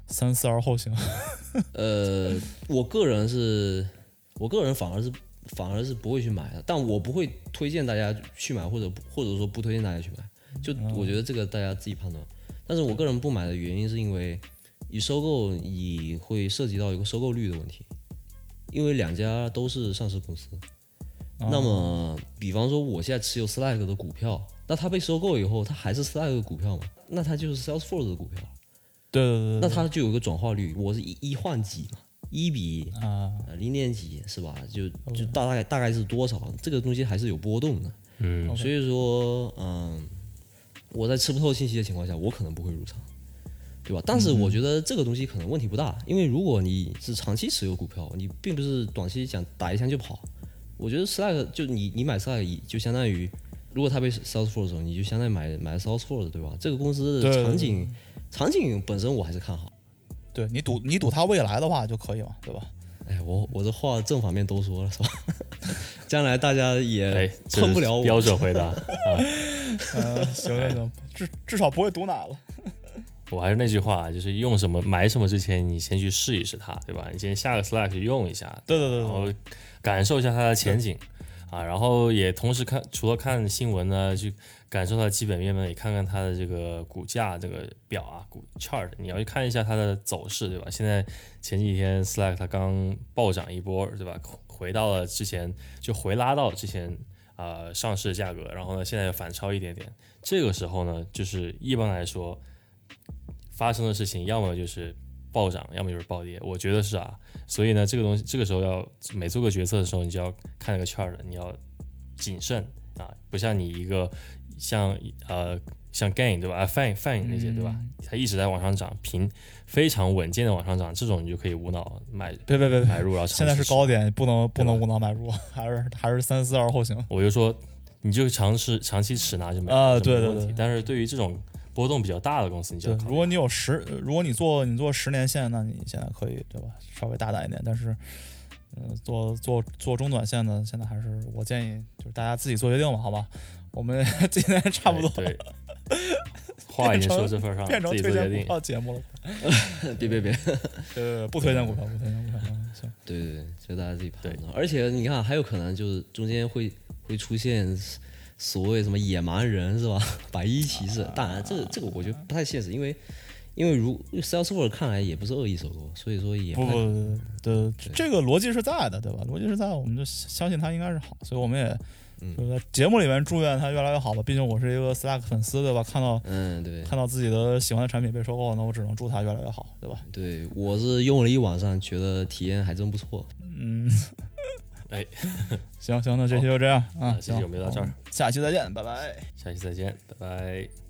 A: 三思而后行。
C: 呃，我个人是，我个人反而是反而是不会去买的，但我不会推荐大家去买，或者或者说不推荐大家去买。就我觉得这个大家自己判断。但是我个人不买的原因是因为，你收购你会涉及到一个收购率的问题，因为两家都是上市公司。那么，比方说我现在持有 Slack 的股票，那它被收购以后，它还是 Slack 的股票嘛？那它就是 Salesforce 的股票。
A: 对对对对，
C: 那它就有一个转化率，我是一一换几嘛，一比
A: 啊，
C: 呃零点几是吧？就就大概大概是多少？这个东西还是有波动的。
B: 嗯，
C: 所以说，嗯，我在吃不透信息的情况下，我可能不会入场，对吧？但是我觉得这个东西可能问题不大，因为如果你是长期持有股票，你并不是短期想打一枪就跑。我觉得 Slack 就你你买 Slack 就相当于，如果它被 Salesforce 的时候，你就相当于买买 Salesforce 对吧？这个公司的场景场景本身我还是看好。
A: 对你赌你赌它未来的话就可以嘛，对吧？
C: 哎，我我这话正反面都说了是吧？将来大家
B: 哎
C: 也，撑不了我。
B: 是标准回答。
A: 嗯，行行行，至至少不会毒奶了。
B: 我还是那句话，就是用什么买什么之前，你先去试一试它，对吧？你先下个 Slack 去用一下，
A: 对对对对，
B: 然后感受一下它的前景啊，然后也同时看，除了看新闻呢，去感受它的基本面呢，也看看它的这个股价这个表啊，股 chart，你要去看一下它的走势，对吧？现在前几天 Slack 它刚暴涨一波，对吧？回到了之前就回拉到之前啊、呃上市价格，然后呢现在又反超一点点，这个时候呢，就是一般来说发生的事情，要么就是暴涨，要么就是暴跌，我觉得是啊。所以呢，这个东西这个时候要每做个决策的时候，你就要看那个 chart，你要谨慎啊，不像你一个像呃像 gain 对吧？啊 fine fine 那些对吧？它一直在往上涨，平非常稳健的往上涨，这种你就可以无脑买
A: 别别别别，
B: 买入，然后
A: 现在是高点，不能不能无脑买入，还是还是三思而后行。
B: 我就说，你就尝试长期持拿就没
A: 啊对对对。
B: 但是对于这种波动比较大的公司，你就
A: 如果你有十，呃如果你做你做十年线，那你现在可以对吧？稍微大胆一点，但是，呃，做做做中短线的，现在还是我建议就是大家自己做决定吧，好吧？我们 今天差不多
B: 对，对 话已经说这份上了，
A: 变成推荐股。票节目了。
C: 别 别别，
A: 呃，不推荐股票，不推荐股票。
C: 对对对，就大家自己判断。而且你看，还有可能就是中间会会出现所谓什么野蛮人是吧？白衣骑士，当然这个这个我觉得不太现实，因为因为如 Salesforce 看来也不是恶意收购，所以说也
A: 不
C: 太
A: 不对，这个逻辑是在的，对吧？逻辑是在，我们就相信它应该是好，所以我们也
C: 嗯
A: 就在节目里面祝愿它越来越好吧。毕竟我是一个 Slack 粉丝，对吧？看到
C: 嗯对
A: 看到自己的喜欢的产品被收购，那我只能祝它越来越好，对吧？
C: 对，我是用了一晚上，觉得体验还真不错。
A: 嗯，
B: 哎，
A: 行行，那这期就这样啊，
B: 那这期
A: 行，
B: 我们就到这儿
A: 下期再见，拜拜。
B: 下期再见，拜拜。